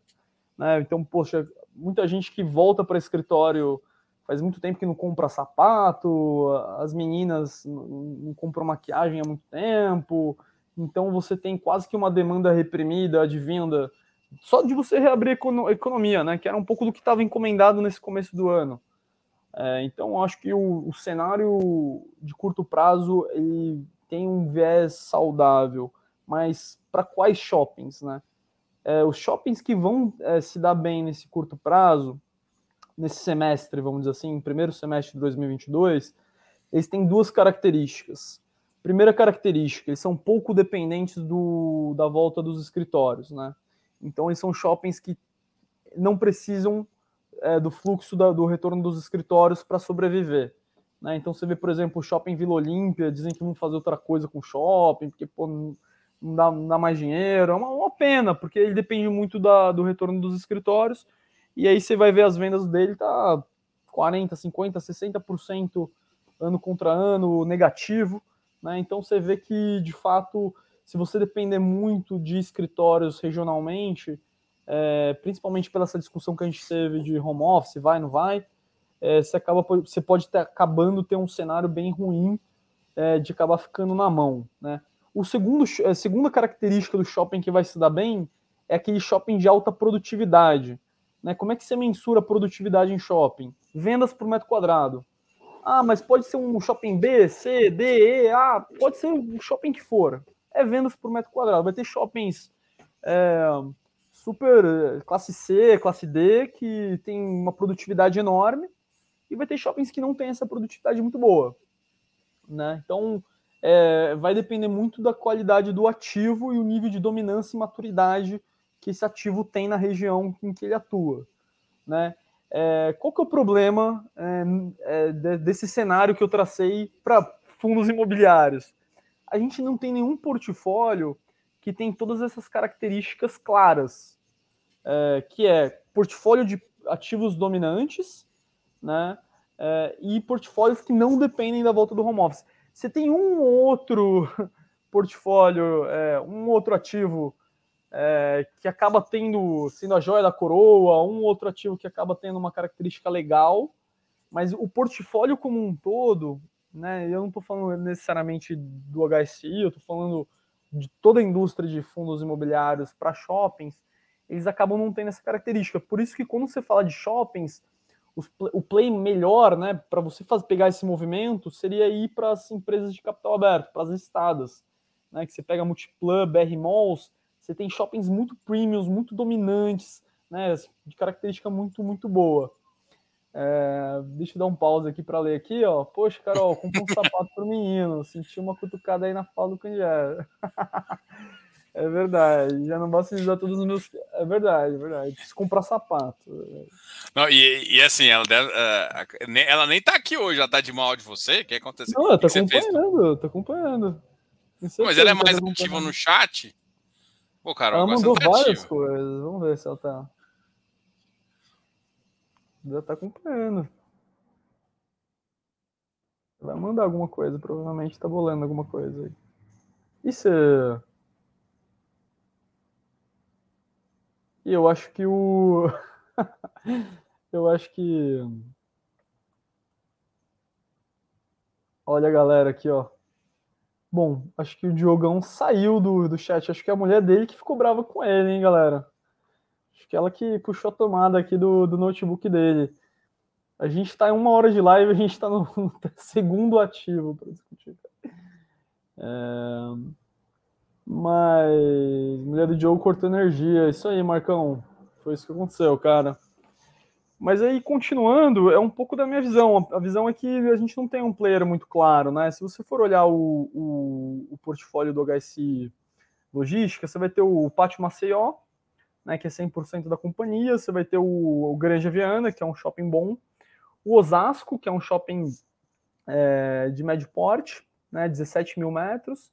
Né? Então, poxa, muita gente que volta para escritório faz muito tempo que não compra sapato, as meninas não compram maquiagem há muito tempo, então você tem quase que uma demanda reprimida, advinda, só de você reabrir a economia, né, que era um pouco do que estava encomendado nesse começo do ano. É, então, acho que o, o, cenário de curto prazo ele tem um viés saudável, mas para quais shoppings, né? É, os shoppings que vão é, se dar bem nesse curto prazo, nesse semestre, vamos dizer assim, primeiro semestre de 2022, eles têm duas características. Primeira característica, eles são pouco dependentes do, da volta dos escritórios, né? Então, eles são shoppings que não precisam é, do fluxo da, do retorno dos escritórios para sobreviver. Né? Então, você vê, por exemplo, o shopping Vila Olímpia, dizem que vão fazer outra coisa com o shopping, porque pô, não, dá, não dá mais dinheiro. É uma, uma, pena, porque ele depende muito da, do retorno dos escritórios e aí você vai ver as vendas dele, tá 40, 50, 60% ano contra ano negativo. Né? Então você vê que, de fato, se você depender muito de escritórios regionalmente, é, principalmente pela essa discussão que a gente teve de home office, vai, não vai, é, você, acaba, você pode ter acabando ter um cenário bem ruim é, de acabar ficando na mão. Né? O segundo, a segunda característica do shopping que vai se dar bem é aquele shopping de alta produtividade. Né? Como é que você mensura produtividade em shopping? Vendas por metro quadrado. Ah, mas pode ser um shopping B, C, D, E, A, pode ser um shopping que for. É vendas por metro quadrado. Vai ter shoppings é, super classe C, classe D, que tem uma produtividade enorme, e vai ter shoppings que não tem essa produtividade muito boa. Né? Então, é, vai depender muito da qualidade do ativo e o nível de dominância e maturidade que esse ativo tem na região em que ele atua. Né? É, qual que é o problema é, é desse cenário que eu tracei para fundos imobiliários? A gente não tem nenhum portfólio que tem todas essas características claras, é, que é portfólio de ativos dominantes, né, é, e portfólios que não dependem da volta do home office. Você tem um outro [laughs] portfólio, é, um outro ativo é, que acaba tendo, sendo a joia da coroa, um outro ativo que acaba tendo uma característica legal, mas o portfólio como um todo, né, eu não estou falando necessariamente do HSI, eu estou falando de toda a indústria de fundos imobiliários para shoppings, eles acabam não tendo essa característica. Por isso que quando você fala de shoppings, os, o play melhor, né, para você fazer, pegar esse movimento, seria ir para as empresas de capital aberto, para as estadas, né, que você pega Multiplan, BR Malls, você tem shoppings muito premiums, muito dominantes, né, de característica muito, muito boa. É, deixa eu dar um pause aqui para ler aqui, ó. Poxa, Carol, comprei um [laughs] sapato pro menino. Senti uma cutucada aí na fala do Candiero. [laughs] é verdade. Já não basta usar todos os meus. É verdade, é verdade. Preciso comprar sapato. Não, e, e assim, ela, deve, uh, ela nem tá aqui hoje, ela tá de mal de você. O que aconteceu? Não, eu tô acompanhando, tô acompanhando. Mas ela é mais ativa no chat? Pô, Carol, ela mandou tá várias coisas. Vamos ver se ela tá. Já tá acompanhando. Vai mandar alguma coisa, provavelmente tá bolando alguma coisa aí. Isso é... E eu acho que o. [laughs] eu acho que. Olha a galera aqui, ó. Bom, acho que o Diogão saiu do, do chat. Acho que é a mulher dele que ficou brava com ele, hein, galera que ela que puxou a tomada aqui do, do notebook dele. A gente está em uma hora de live, a gente está no, [laughs] no, segundo ativo para discutir. É... Mas mulher do Joe cortou energia. Isso aí, Marcão. Foi isso que aconteceu, cara. Mas aí, continuando, é um pouco da minha visão. A visão é que a gente não tem um player muito claro, né? Se você for olhar o, o, o portfólio do HSI Logística, você vai ter o Pátio Maceió, né, que é 100% da companhia, você vai ter o, o Granja Viana, que é um shopping bom, o Osasco, que é um shopping é, de médio porte, né, 17 mil metros,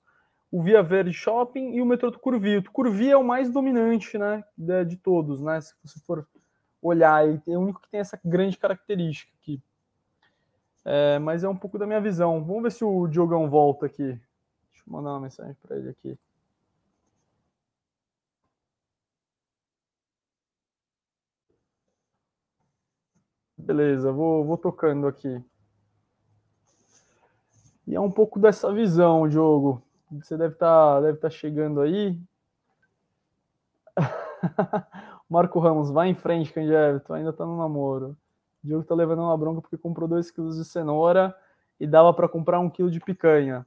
o Via Verde Shopping e o metrô do Curvi. O Curvi é o mais dominante né, de, de todos, né, se você for olhar, é o único que tem essa grande característica aqui. É, mas é um pouco da minha visão. Vamos ver se o Diogão volta aqui. Deixa eu mandar uma mensagem para ele aqui. Beleza, vou, vou tocando aqui. E é um pouco dessa visão, Diogo. Você deve estar tá, deve tá chegando aí. [laughs] Marco Ramos, vai em frente. Tu ainda tá no namoro. O Diogo tá levando uma bronca porque comprou 2 quilos de cenoura e dava para comprar um quilo de picanha.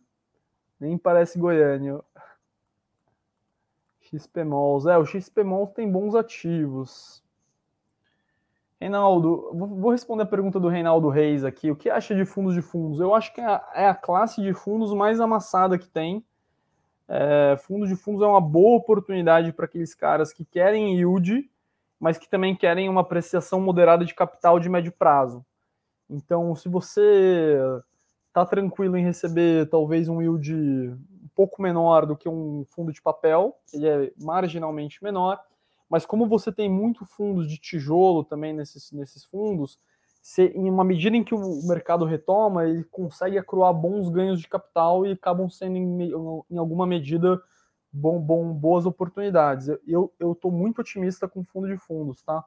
Nem parece Goiânia. XP Malls. É, o XP Malls tem bons ativos. Reinaldo, vou responder a pergunta do Reinaldo Reis aqui. O que acha de fundos de fundos? Eu acho que é a, é a classe de fundos mais amassada que tem. É, fundos de fundos é uma boa oportunidade para aqueles caras que querem yield, mas que também querem uma apreciação moderada de capital de médio prazo. Então, se você está tranquilo em receber talvez um yield um pouco menor do que um fundo de papel, ele é marginalmente menor, mas como você tem muito fundos de tijolo também nesses, nesses fundos, se, em uma medida em que o mercado retoma, ele consegue acruar bons ganhos de capital e acabam sendo, em, em alguma medida, bom, bom, boas oportunidades. Eu estou muito otimista com fundo de fundos, tá?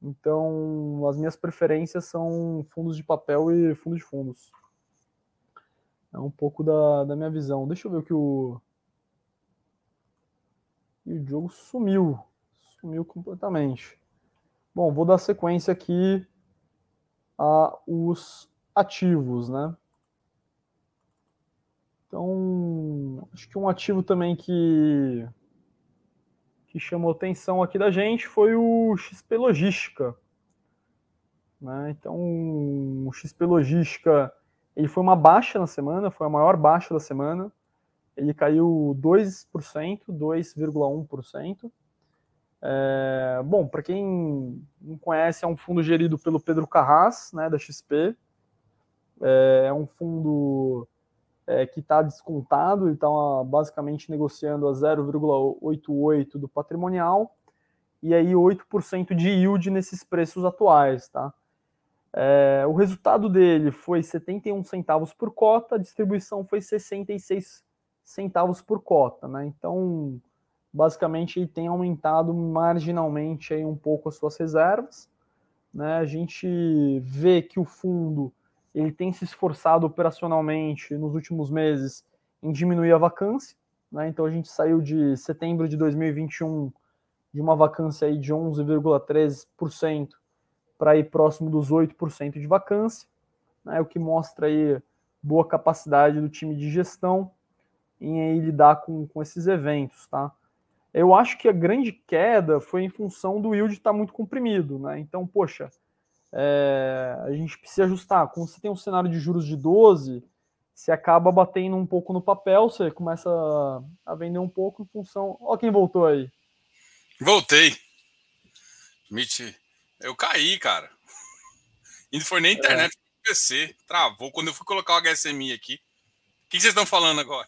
Então, as minhas preferências são fundos de papel e fundos de fundos. É um pouco da, da minha visão. Deixa eu ver o que o. E o jogo sumiu. Sumiu completamente. Bom, vou dar sequência aqui os ativos, né? Então, acho que um ativo também que, que chamou atenção aqui da gente foi o XP Logística. Né? Então, o XP Logística ele foi uma baixa na semana, foi a maior baixa da semana. Ele caiu 2%, 2,1%. É, bom, para quem não conhece, é um fundo gerido pelo Pedro Carras, né, da XP. É, é um fundo é, que está descontado, ele está basicamente negociando a 0,88 do patrimonial e aí 8% de yield nesses preços atuais, tá? É, o resultado dele foi 71 centavos por cota, a distribuição foi 66 centavos por cota, né? Então, basicamente, ele tem aumentado marginalmente aí um pouco as suas reservas, né? A gente vê que o fundo ele tem se esforçado operacionalmente nos últimos meses em diminuir a vacância, né? Então a gente saiu de setembro de 2021 de uma vacância aí de 11,3% para ir próximo dos 8% de vacância, né, o que mostra aí boa capacidade do time de gestão em lidar com, com esses eventos, tá? Eu acho que a grande queda foi em função do yield estar tá muito comprimido, né? Então, poxa, é, a gente precisa ajustar. Quando você tem um cenário de juros de 12, você acaba batendo um pouco no papel, você começa a vender um pouco em função. Ó, quem voltou aí. Voltei. Mitch eu caí, cara. E não foi nem internet, é. PC. Travou quando eu fui colocar o HSMI aqui. O que vocês estão falando agora?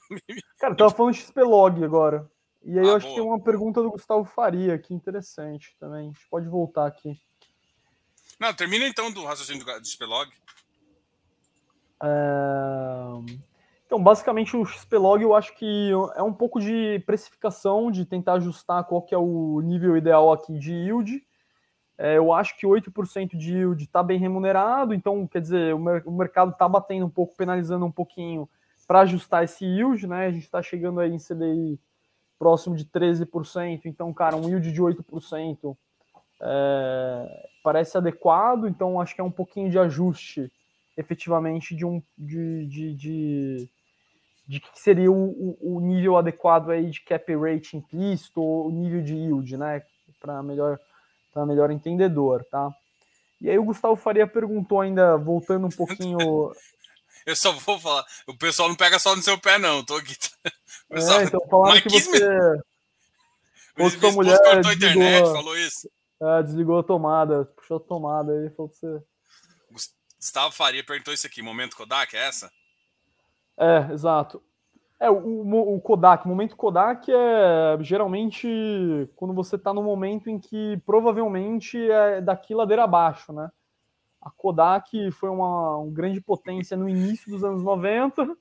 Cara, eu tava falando XPlog agora. E aí ah, eu acho boa. que tem uma pergunta do Gustavo Faria aqui, interessante também. A gente pode voltar aqui. Não, termina então do raciocínio do XPlog. É... Então, basicamente, o XPlog eu acho que é um pouco de precificação, de tentar ajustar qual que é o nível ideal aqui de yield é, eu acho que 8% de yield está bem remunerado, então, quer dizer, o, mer o mercado está batendo um pouco, penalizando um pouquinho para ajustar esse yield, né? A gente está chegando aí em CDI próximo de 13%, então, cara, um yield de 8% é, parece adequado, então acho que é um pouquinho de ajuste efetivamente de um de, de, de, de que seria o, o, nível adequado aí de cap rate implícito ou o nível de yield, né? Para melhor melhor entendedor, tá? E aí o Gustavo Faria perguntou ainda, voltando um pouquinho. [laughs] Eu só vou falar, o pessoal não pega só no seu pé, não. Tô aqui. É, então falaram que você. [laughs] Ou sua mulher cortou a internet, falou isso. É, desligou a tomada, puxou a tomada aí, falou que você. Gustavo Faria perguntou isso aqui, momento Kodak, é essa? É, exato. É, o, o, Kodak, o momento Kodak é geralmente quando você está no momento em que provavelmente é daqui ladeira abaixo, né? A Kodak foi uma, uma grande potência no início dos anos 90,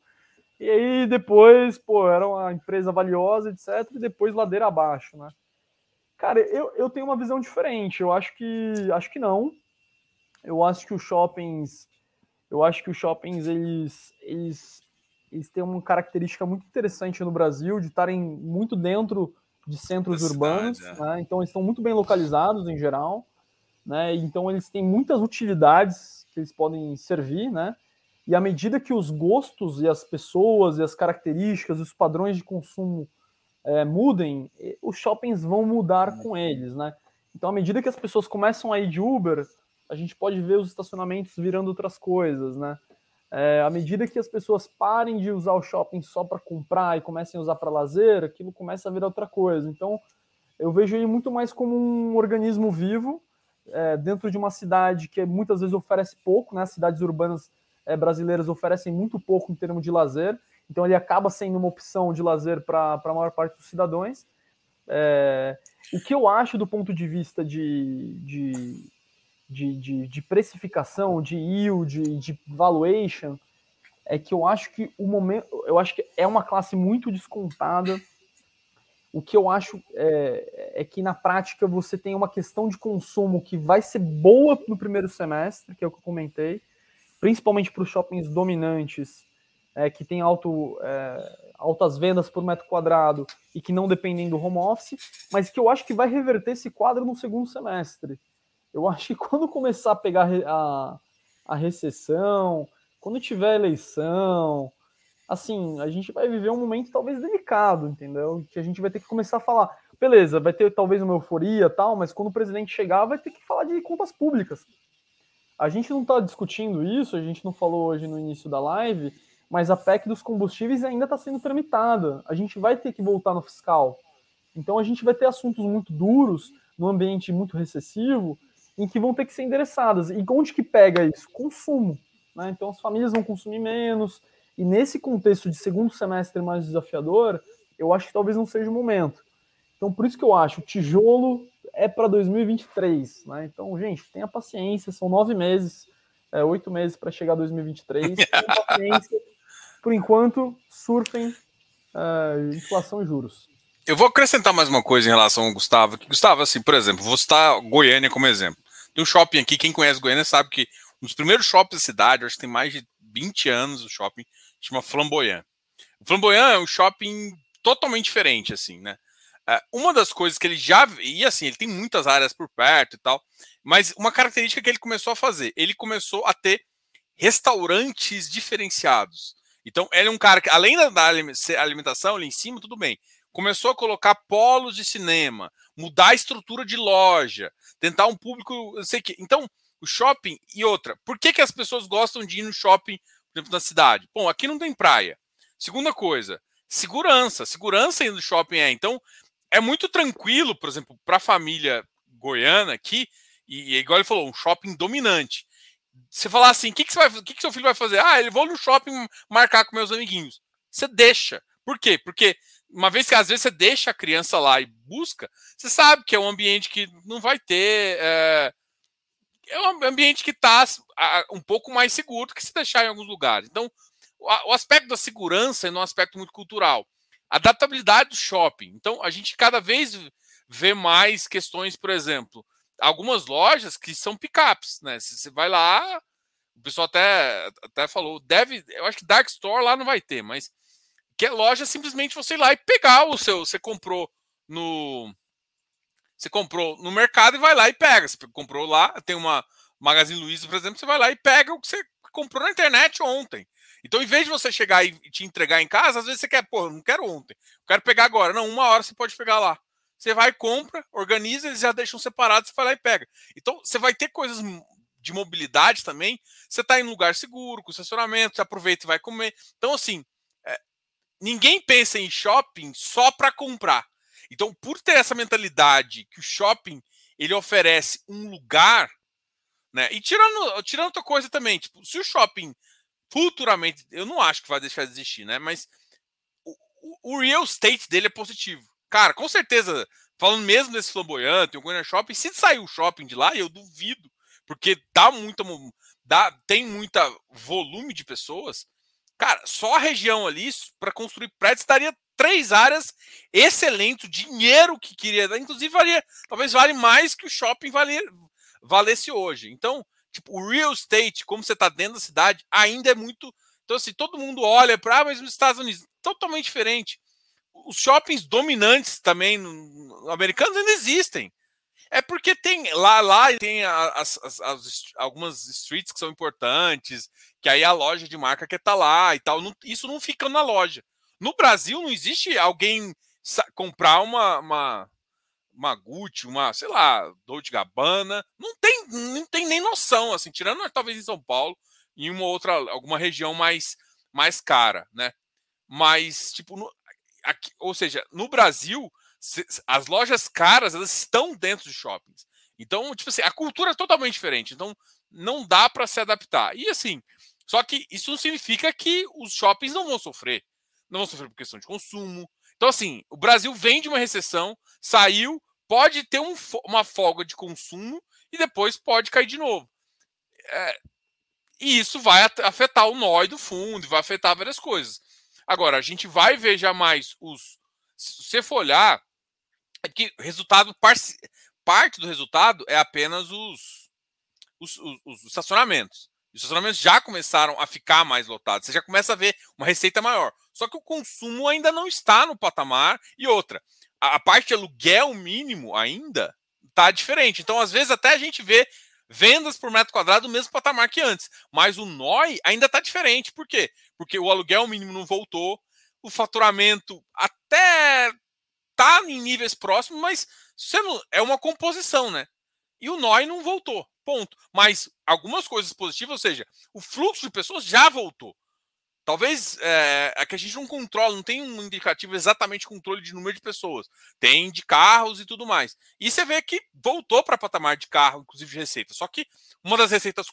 e aí depois, pô, era uma empresa valiosa, etc, e depois ladeira abaixo, né? Cara, eu, eu tenho uma visão diferente, eu acho que acho que não. Eu acho que os shoppings, eu acho que os shoppings eles, eles eles têm uma característica muito interessante no Brasil de estarem muito dentro de centros urbanos, é. né? então eles estão muito bem localizados em geral, né? Então eles têm muitas utilidades que eles podem servir, né? E à medida que os gostos e as pessoas e as características, os padrões de consumo é, mudem, os shoppings vão mudar com eles, né? Então, à medida que as pessoas começam a ir de Uber, a gente pode ver os estacionamentos virando outras coisas, né? É, à medida que as pessoas parem de usar o shopping só para comprar e comecem a usar para lazer, aquilo começa a virar outra coisa. Então, eu vejo ele muito mais como um organismo vivo é, dentro de uma cidade que muitas vezes oferece pouco, né? As cidades urbanas é, brasileiras oferecem muito pouco em termos de lazer, então ele acaba sendo uma opção de lazer para a maior parte dos cidadãos. É, o que eu acho do ponto de vista de, de de, de, de precificação, de yield, de valuation, é que eu acho que o momento, eu acho que é uma classe muito descontada. O que eu acho é, é, que na prática você tem uma questão de consumo que vai ser boa no primeiro semestre, que é o que eu comentei, principalmente para os shoppings dominantes, é, que tem alto, é, altas vendas por metro quadrado e que não dependem do home office, mas que eu acho que vai reverter esse quadro no segundo semestre. Eu acho que [laughs] quando começar a pegar a, a recessão, quando tiver eleição, assim, a gente vai viver um momento talvez delicado, entendeu? Que a gente vai ter que começar a falar, beleza, vai ter talvez uma euforia tal, mas quando o presidente chegar, vai ter que falar de contas públicas. A gente não está discutindo isso, a gente não falou hoje no início da live, mas a PEC dos combustíveis ainda está sendo tramitada. A gente vai ter que voltar no fiscal. Então a gente vai ter assuntos muito duros, num ambiente muito recessivo, em que vão ter que ser endereçadas. E onde que pega isso? Consumo. Né? Então as famílias vão consumir menos, e nesse contexto de segundo semestre mais desafiador, eu acho que talvez não seja o momento. Então por isso que eu acho, tijolo é para 2023. Né? Então, gente, tenha paciência, são nove meses, é, oito meses para chegar a [laughs] 2023. Tenha paciência. Por enquanto, surfem uh, inflação e juros. Eu vou acrescentar mais uma coisa em relação ao Gustavo. Que, Gustavo, assim, por exemplo, vou citar Goiânia como exemplo. Tem um shopping aqui, quem conhece Goiânia sabe que um dos primeiros shoppings da cidade, acho que tem mais de 20 anos o shopping, chama Flamboyant. O Flamboyant é um shopping totalmente diferente, assim, né? É, uma das coisas que ele já. E assim, ele tem muitas áreas por perto e tal. Mas uma característica que ele começou a fazer, ele começou a ter restaurantes diferenciados. Então, ele é um cara que, além da alimentação ali em cima, tudo bem. Começou a colocar polos de cinema, mudar a estrutura de loja, tentar um público, eu sei que. Então, o shopping e outra. Por que, que as pessoas gostam de ir no shopping, por exemplo, na cidade? Bom, aqui não tem praia. Segunda coisa, segurança. Segurança indo no shopping é. Então, é muito tranquilo, por exemplo, para a família goiana aqui, e, e, igual ele falou, um shopping dominante. Você falar assim, o que, que, que, que seu filho vai fazer? Ah, ele vou no shopping marcar com meus amiguinhos. Você deixa. Por quê? Porque uma vez que às vezes você deixa a criança lá e busca, você sabe que é um ambiente que não vai ter. É, é um ambiente que está um pouco mais seguro que se deixar em alguns lugares. Então, o aspecto da segurança é um aspecto muito cultural. Adaptabilidade do shopping. Então, a gente cada vez vê mais questões, por exemplo, algumas lojas que são picapes, né? Se você vai lá, o pessoal até, até falou, deve, eu acho que Dark Store lá não vai ter, mas que é loja simplesmente você ir lá e pegar o seu, você comprou no você comprou no mercado e vai lá e pega. Você comprou lá, tem uma Magazine Luiza, por exemplo, você vai lá e pega o que você comprou na internet ontem. Então, em vez de você chegar e te entregar em casa, às vezes você quer, pô, não quero ontem, quero pegar agora. Não, uma hora você pode pegar lá. Você vai, compra, organiza, eles já deixam separado, você vai lá e pega. Então, você vai ter coisas de mobilidade também. Você está em um lugar seguro, com estacionamento, você aproveita e vai comer. Então, assim, é, ninguém pensa em shopping só para comprar. Então, por ter essa mentalidade que o shopping ele oferece um lugar, né? E tirando, tirando outra coisa também, tipo, se o shopping futuramente, eu não acho que vai deixar de existir, né? Mas o, o, real estate dele é positivo. Cara, com certeza, falando mesmo desse flamboyante, o Goiânia Shopping, se sair o shopping de lá, eu duvido, porque dá muita, dá, tem muita volume de pessoas. Cara, só a região ali, para construir prédios, estaria três áreas excelente, o dinheiro que queria dar, inclusive valia, talvez vale mais que o shopping valer, valesse hoje. Então, Tipo, o real estate, como você está dentro da cidade, ainda é muito. Então, assim, todo mundo olha para, ah, mas nos Estados Unidos, totalmente diferente. Os shoppings dominantes também no, americanos ainda existem. É porque tem lá, lá tem as, as, as, algumas streets que são importantes, que aí a loja de marca quer estar tá lá e tal. Não, isso não fica na loja. No Brasil não existe alguém comprar uma, uma, uma Gucci, uma, sei lá, Dolce Gabbana, não tem, não tem nem noção, assim, tirando talvez em São Paulo, em uma outra, alguma região mais, mais cara, né? Mas, tipo, no, aqui, ou seja, no Brasil, se, as lojas caras, elas estão dentro de shoppings. Então, tipo assim, a cultura é totalmente diferente. Então, não dá para se adaptar. E assim, só que isso não significa que os shoppings não vão sofrer. Não vão sofrer por questão de consumo, então, assim, o Brasil vem de uma recessão, saiu, pode ter um, uma folga de consumo e depois pode cair de novo. É, e isso vai afetar o nó do fundo, vai afetar várias coisas. Agora, a gente vai ver já mais os. Se você for olhar, é que resultado, parte do resultado é apenas os, os, os, os estacionamentos. Os estacionamentos já começaram a ficar mais lotados. Você já começa a ver uma receita maior. Só que o consumo ainda não está no patamar. E outra, a, a parte de aluguel mínimo ainda está diferente. Então, às vezes, até a gente vê vendas por metro quadrado no mesmo patamar que antes. Mas o NOI ainda está diferente. Por quê? Porque o aluguel mínimo não voltou, o faturamento até tá em níveis próximos, mas não, é uma composição, né? E o NOI não voltou, ponto. Mas algumas coisas positivas, ou seja, o fluxo de pessoas já voltou. Talvez é, é, que a gente não controla, não tem um indicativo exatamente controle de número de pessoas. Tem de carros e tudo mais. E você vê que voltou para patamar de carro, inclusive de receita. Só que uma das receitas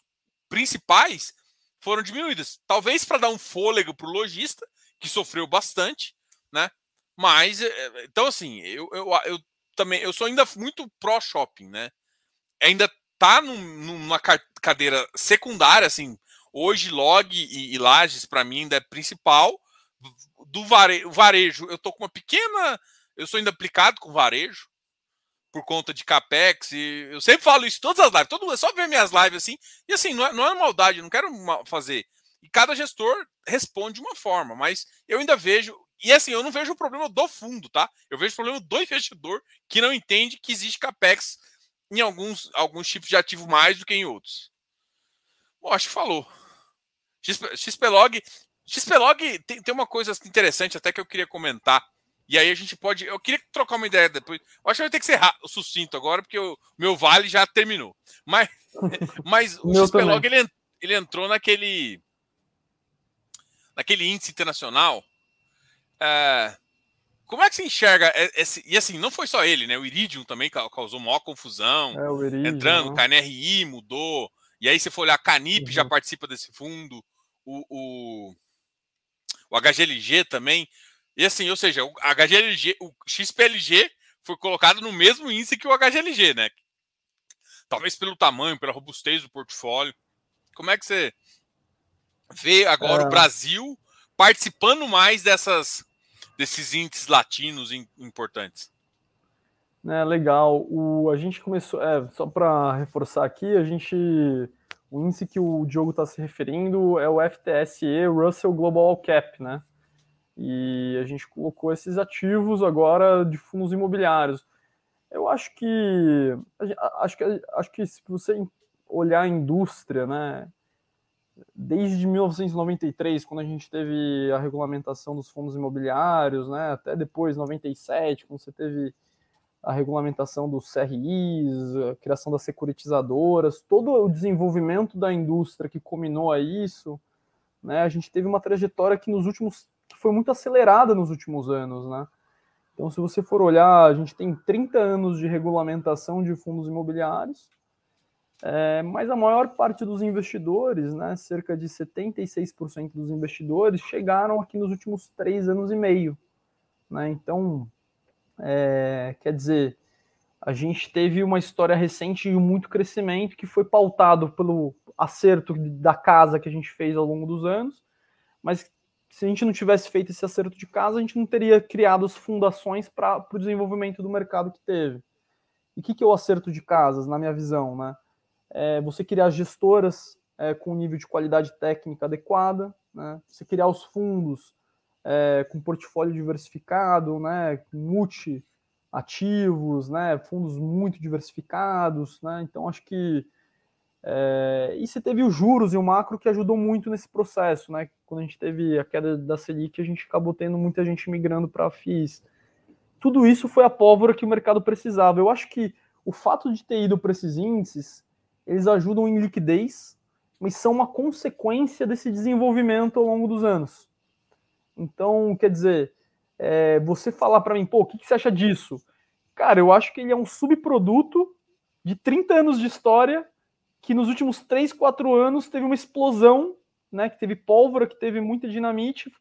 principais foram diminuídas. Talvez para dar um fôlego para o lojista, que sofreu bastante, né? Mas, eh, então assim, eu, eu, eu também, eu sou ainda muito pró-shopping, né? Ainda tá num, numa cadeira secundária, assim, hoje log e, e lajes para mim ainda é principal. Do varejo, varejo, eu tô com uma pequena, eu sou ainda aplicado com varejo, por conta de capex e eu sempre falo isso todas as lives, todo é só ver minhas lives assim e assim não é, não é maldade, não quero fazer e cada gestor responde de uma forma, mas eu ainda vejo e assim eu não vejo o problema do fundo, tá? Eu vejo o problema do investidor que não entende que existe capex em alguns alguns tipos de ativo mais do que em outros. Bom, acho que falou. XP, XPlog, XPlog tem, tem uma coisa interessante até que eu queria comentar e aí a gente pode. Eu queria trocar uma ideia depois. Eu acho que vai ter que ser sucinto agora, porque o meu vale já terminou. Mas, [laughs] mas o XPlog ele, ele entrou naquele. naquele índice internacional. É, como é que se enxerga esse. E assim, não foi só ele, né? O Iridium também causou maior confusão. É, o Iridium, entrando, né? KNRI mudou. E aí, se for olhar, a Canip uhum. já participa desse fundo. O, o, o HGLG também. E assim, ou seja, o HGLG, o XPLG foi colocado no mesmo índice que o HGLG, né? Talvez pelo tamanho, pela robustez do portfólio. Como é que você vê agora é... o Brasil participando mais dessas desses índices latinos importantes? É, legal. O, a gente começou, é, só para reforçar aqui, a gente o índice que o Diogo está se referindo é o FTSE Russell Global Cap, né? E a gente colocou esses ativos agora de fundos imobiliários. Eu acho que acho que acho que se você olhar a indústria, né, desde 1993, quando a gente teve a regulamentação dos fundos imobiliários, né, até depois 97, quando você teve a regulamentação dos CRIs, a criação das securitizadoras, todo o desenvolvimento da indústria que culminou a isso, né, a gente teve uma trajetória que nos últimos que foi muito acelerada nos últimos anos, né? Então, se você for olhar, a gente tem 30 anos de regulamentação de fundos imobiliários, é, mas a maior parte dos investidores, né, cerca de 76% dos investidores, chegaram aqui nos últimos três anos e meio. Né? Então, é, quer dizer, a gente teve uma história recente de muito crescimento que foi pautado pelo acerto da casa que a gente fez ao longo dos anos, mas se a gente não tivesse feito esse acerto de casa, a gente não teria criado as fundações para o desenvolvimento do mercado que teve. E o que, que é o acerto de casas, na minha visão? Né? É você criar gestoras é, com nível de qualidade técnica adequada, né? você criar os fundos é, com portfólio diversificado, né? multi ativos, né? fundos muito diversificados. Né? Então, acho que é, e você teve os juros e o macro que ajudou muito nesse processo, né? Quando a gente teve a queda da Selic, a gente acabou tendo muita gente migrando para FIIs. Tudo isso foi a pólvora que o mercado precisava. Eu acho que o fato de ter ido para esses índices, eles ajudam em liquidez, mas são uma consequência desse desenvolvimento ao longo dos anos. Então, quer dizer, é, você falar para mim, pô, o que, que você acha disso? Cara, eu acho que ele é um subproduto de 30 anos de história que nos últimos 3, 4 anos teve uma explosão, né, que teve pólvora, que teve muita dinamite,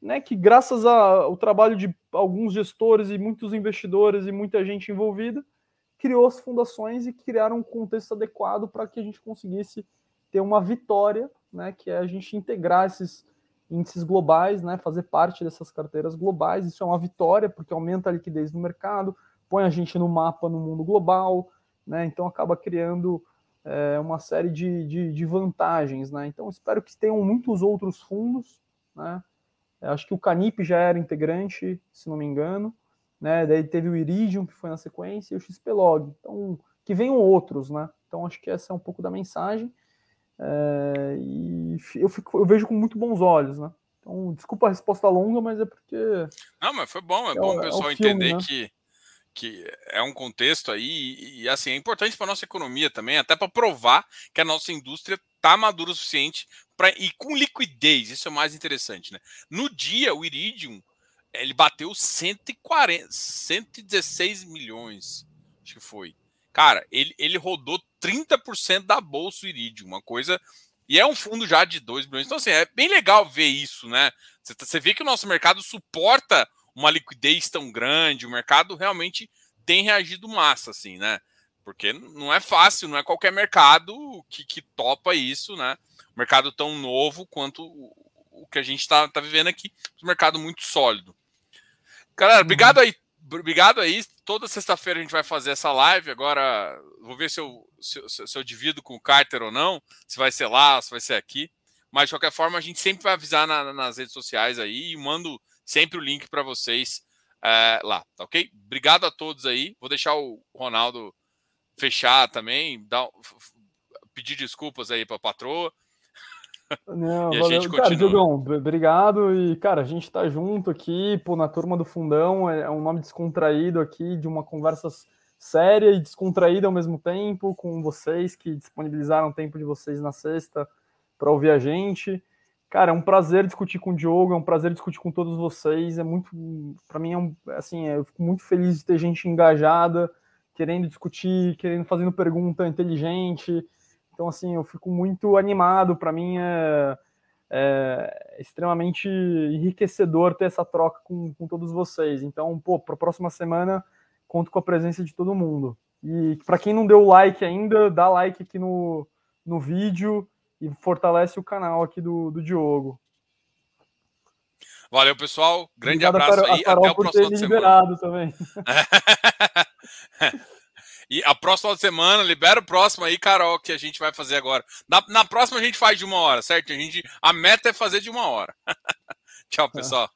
né, que graças ao trabalho de alguns gestores e muitos investidores e muita gente envolvida, criou as fundações e criaram um contexto adequado para que a gente conseguisse ter uma vitória, né, que é a gente integrar esses índices globais, né, fazer parte dessas carteiras globais. Isso é uma vitória porque aumenta a liquidez no mercado, põe a gente no mapa no mundo global, né, então acaba criando é, uma série de, de, de, vantagens, né? Então espero que tenham muitos outros fundos, né? Acho que o Canip já era integrante, se não me engano, né? Daí teve o Iridium que foi na sequência e o XPlog. Então que venham outros, né? Então acho que essa é um pouco da mensagem é, e eu, fico, eu vejo com muito bons olhos, né? Então, desculpa a resposta longa, mas é porque. Não, mas foi bom, é, é bom o pessoal é filme, entender né? que, que é um contexto aí, e, e assim, é importante para nossa economia também, até para provar que a nossa indústria está madura o suficiente para e com liquidez, isso é o mais interessante, né? No dia, o Iridium ele bateu 140, 116 milhões, acho que foi. Cara, ele, ele rodou 30% da bolsa Iridium, uma coisa. E é um fundo já de 2 bilhões. Então, assim, é bem legal ver isso, né? Você, tá, você vê que o nosso mercado suporta uma liquidez tão grande, o mercado realmente tem reagido massa, assim, né? Porque não é fácil, não é qualquer mercado que, que topa isso, né? Mercado tão novo quanto o, o que a gente está tá vivendo aqui, um mercado muito sólido. Galera, obrigado uhum. aí. Obrigado aí. Toda sexta-feira a gente vai fazer essa live. Agora, vou ver se eu, se, se, eu divido com o Carter ou não. Se vai ser lá, se vai ser aqui. Mas, de qualquer forma, a gente sempre vai avisar na, nas redes sociais aí e mando sempre o link para vocês é, lá, tá ok? Obrigado a todos aí. Vou deixar o Ronaldo fechar também, dar, pedir desculpas aí para a patroa. Não, e valeu. Cara, Diogão, obrigado. E, cara, a gente tá junto aqui, pô, na turma do Fundão, é, é um nome descontraído aqui, de uma conversa séria e descontraída ao mesmo tempo, com vocês que disponibilizaram o tempo de vocês na sexta para ouvir a gente. Cara, é um prazer discutir com o Diogo, é um prazer discutir com todos vocês. É muito, para mim, é um, assim, eu fico muito feliz de ter gente engajada, querendo discutir, querendo fazendo pergunta inteligente. Então, assim, eu fico muito animado. Para mim é, é, extremamente enriquecedor ter essa troca com, com todos vocês. Então, pô, para a próxima semana, conto com a presença de todo mundo. E para quem não deu like ainda, dá like aqui no, no vídeo e fortalece o canal aqui do, do Diogo. Valeu, pessoal. Grande Obrigado abraço aí. Até o próximo semana. também. [laughs] E a próxima semana, libera o próximo aí, Carol, que a gente vai fazer agora. Na, na próxima a gente faz de uma hora, certo? A, gente, a meta é fazer de uma hora. [laughs] Tchau, pessoal.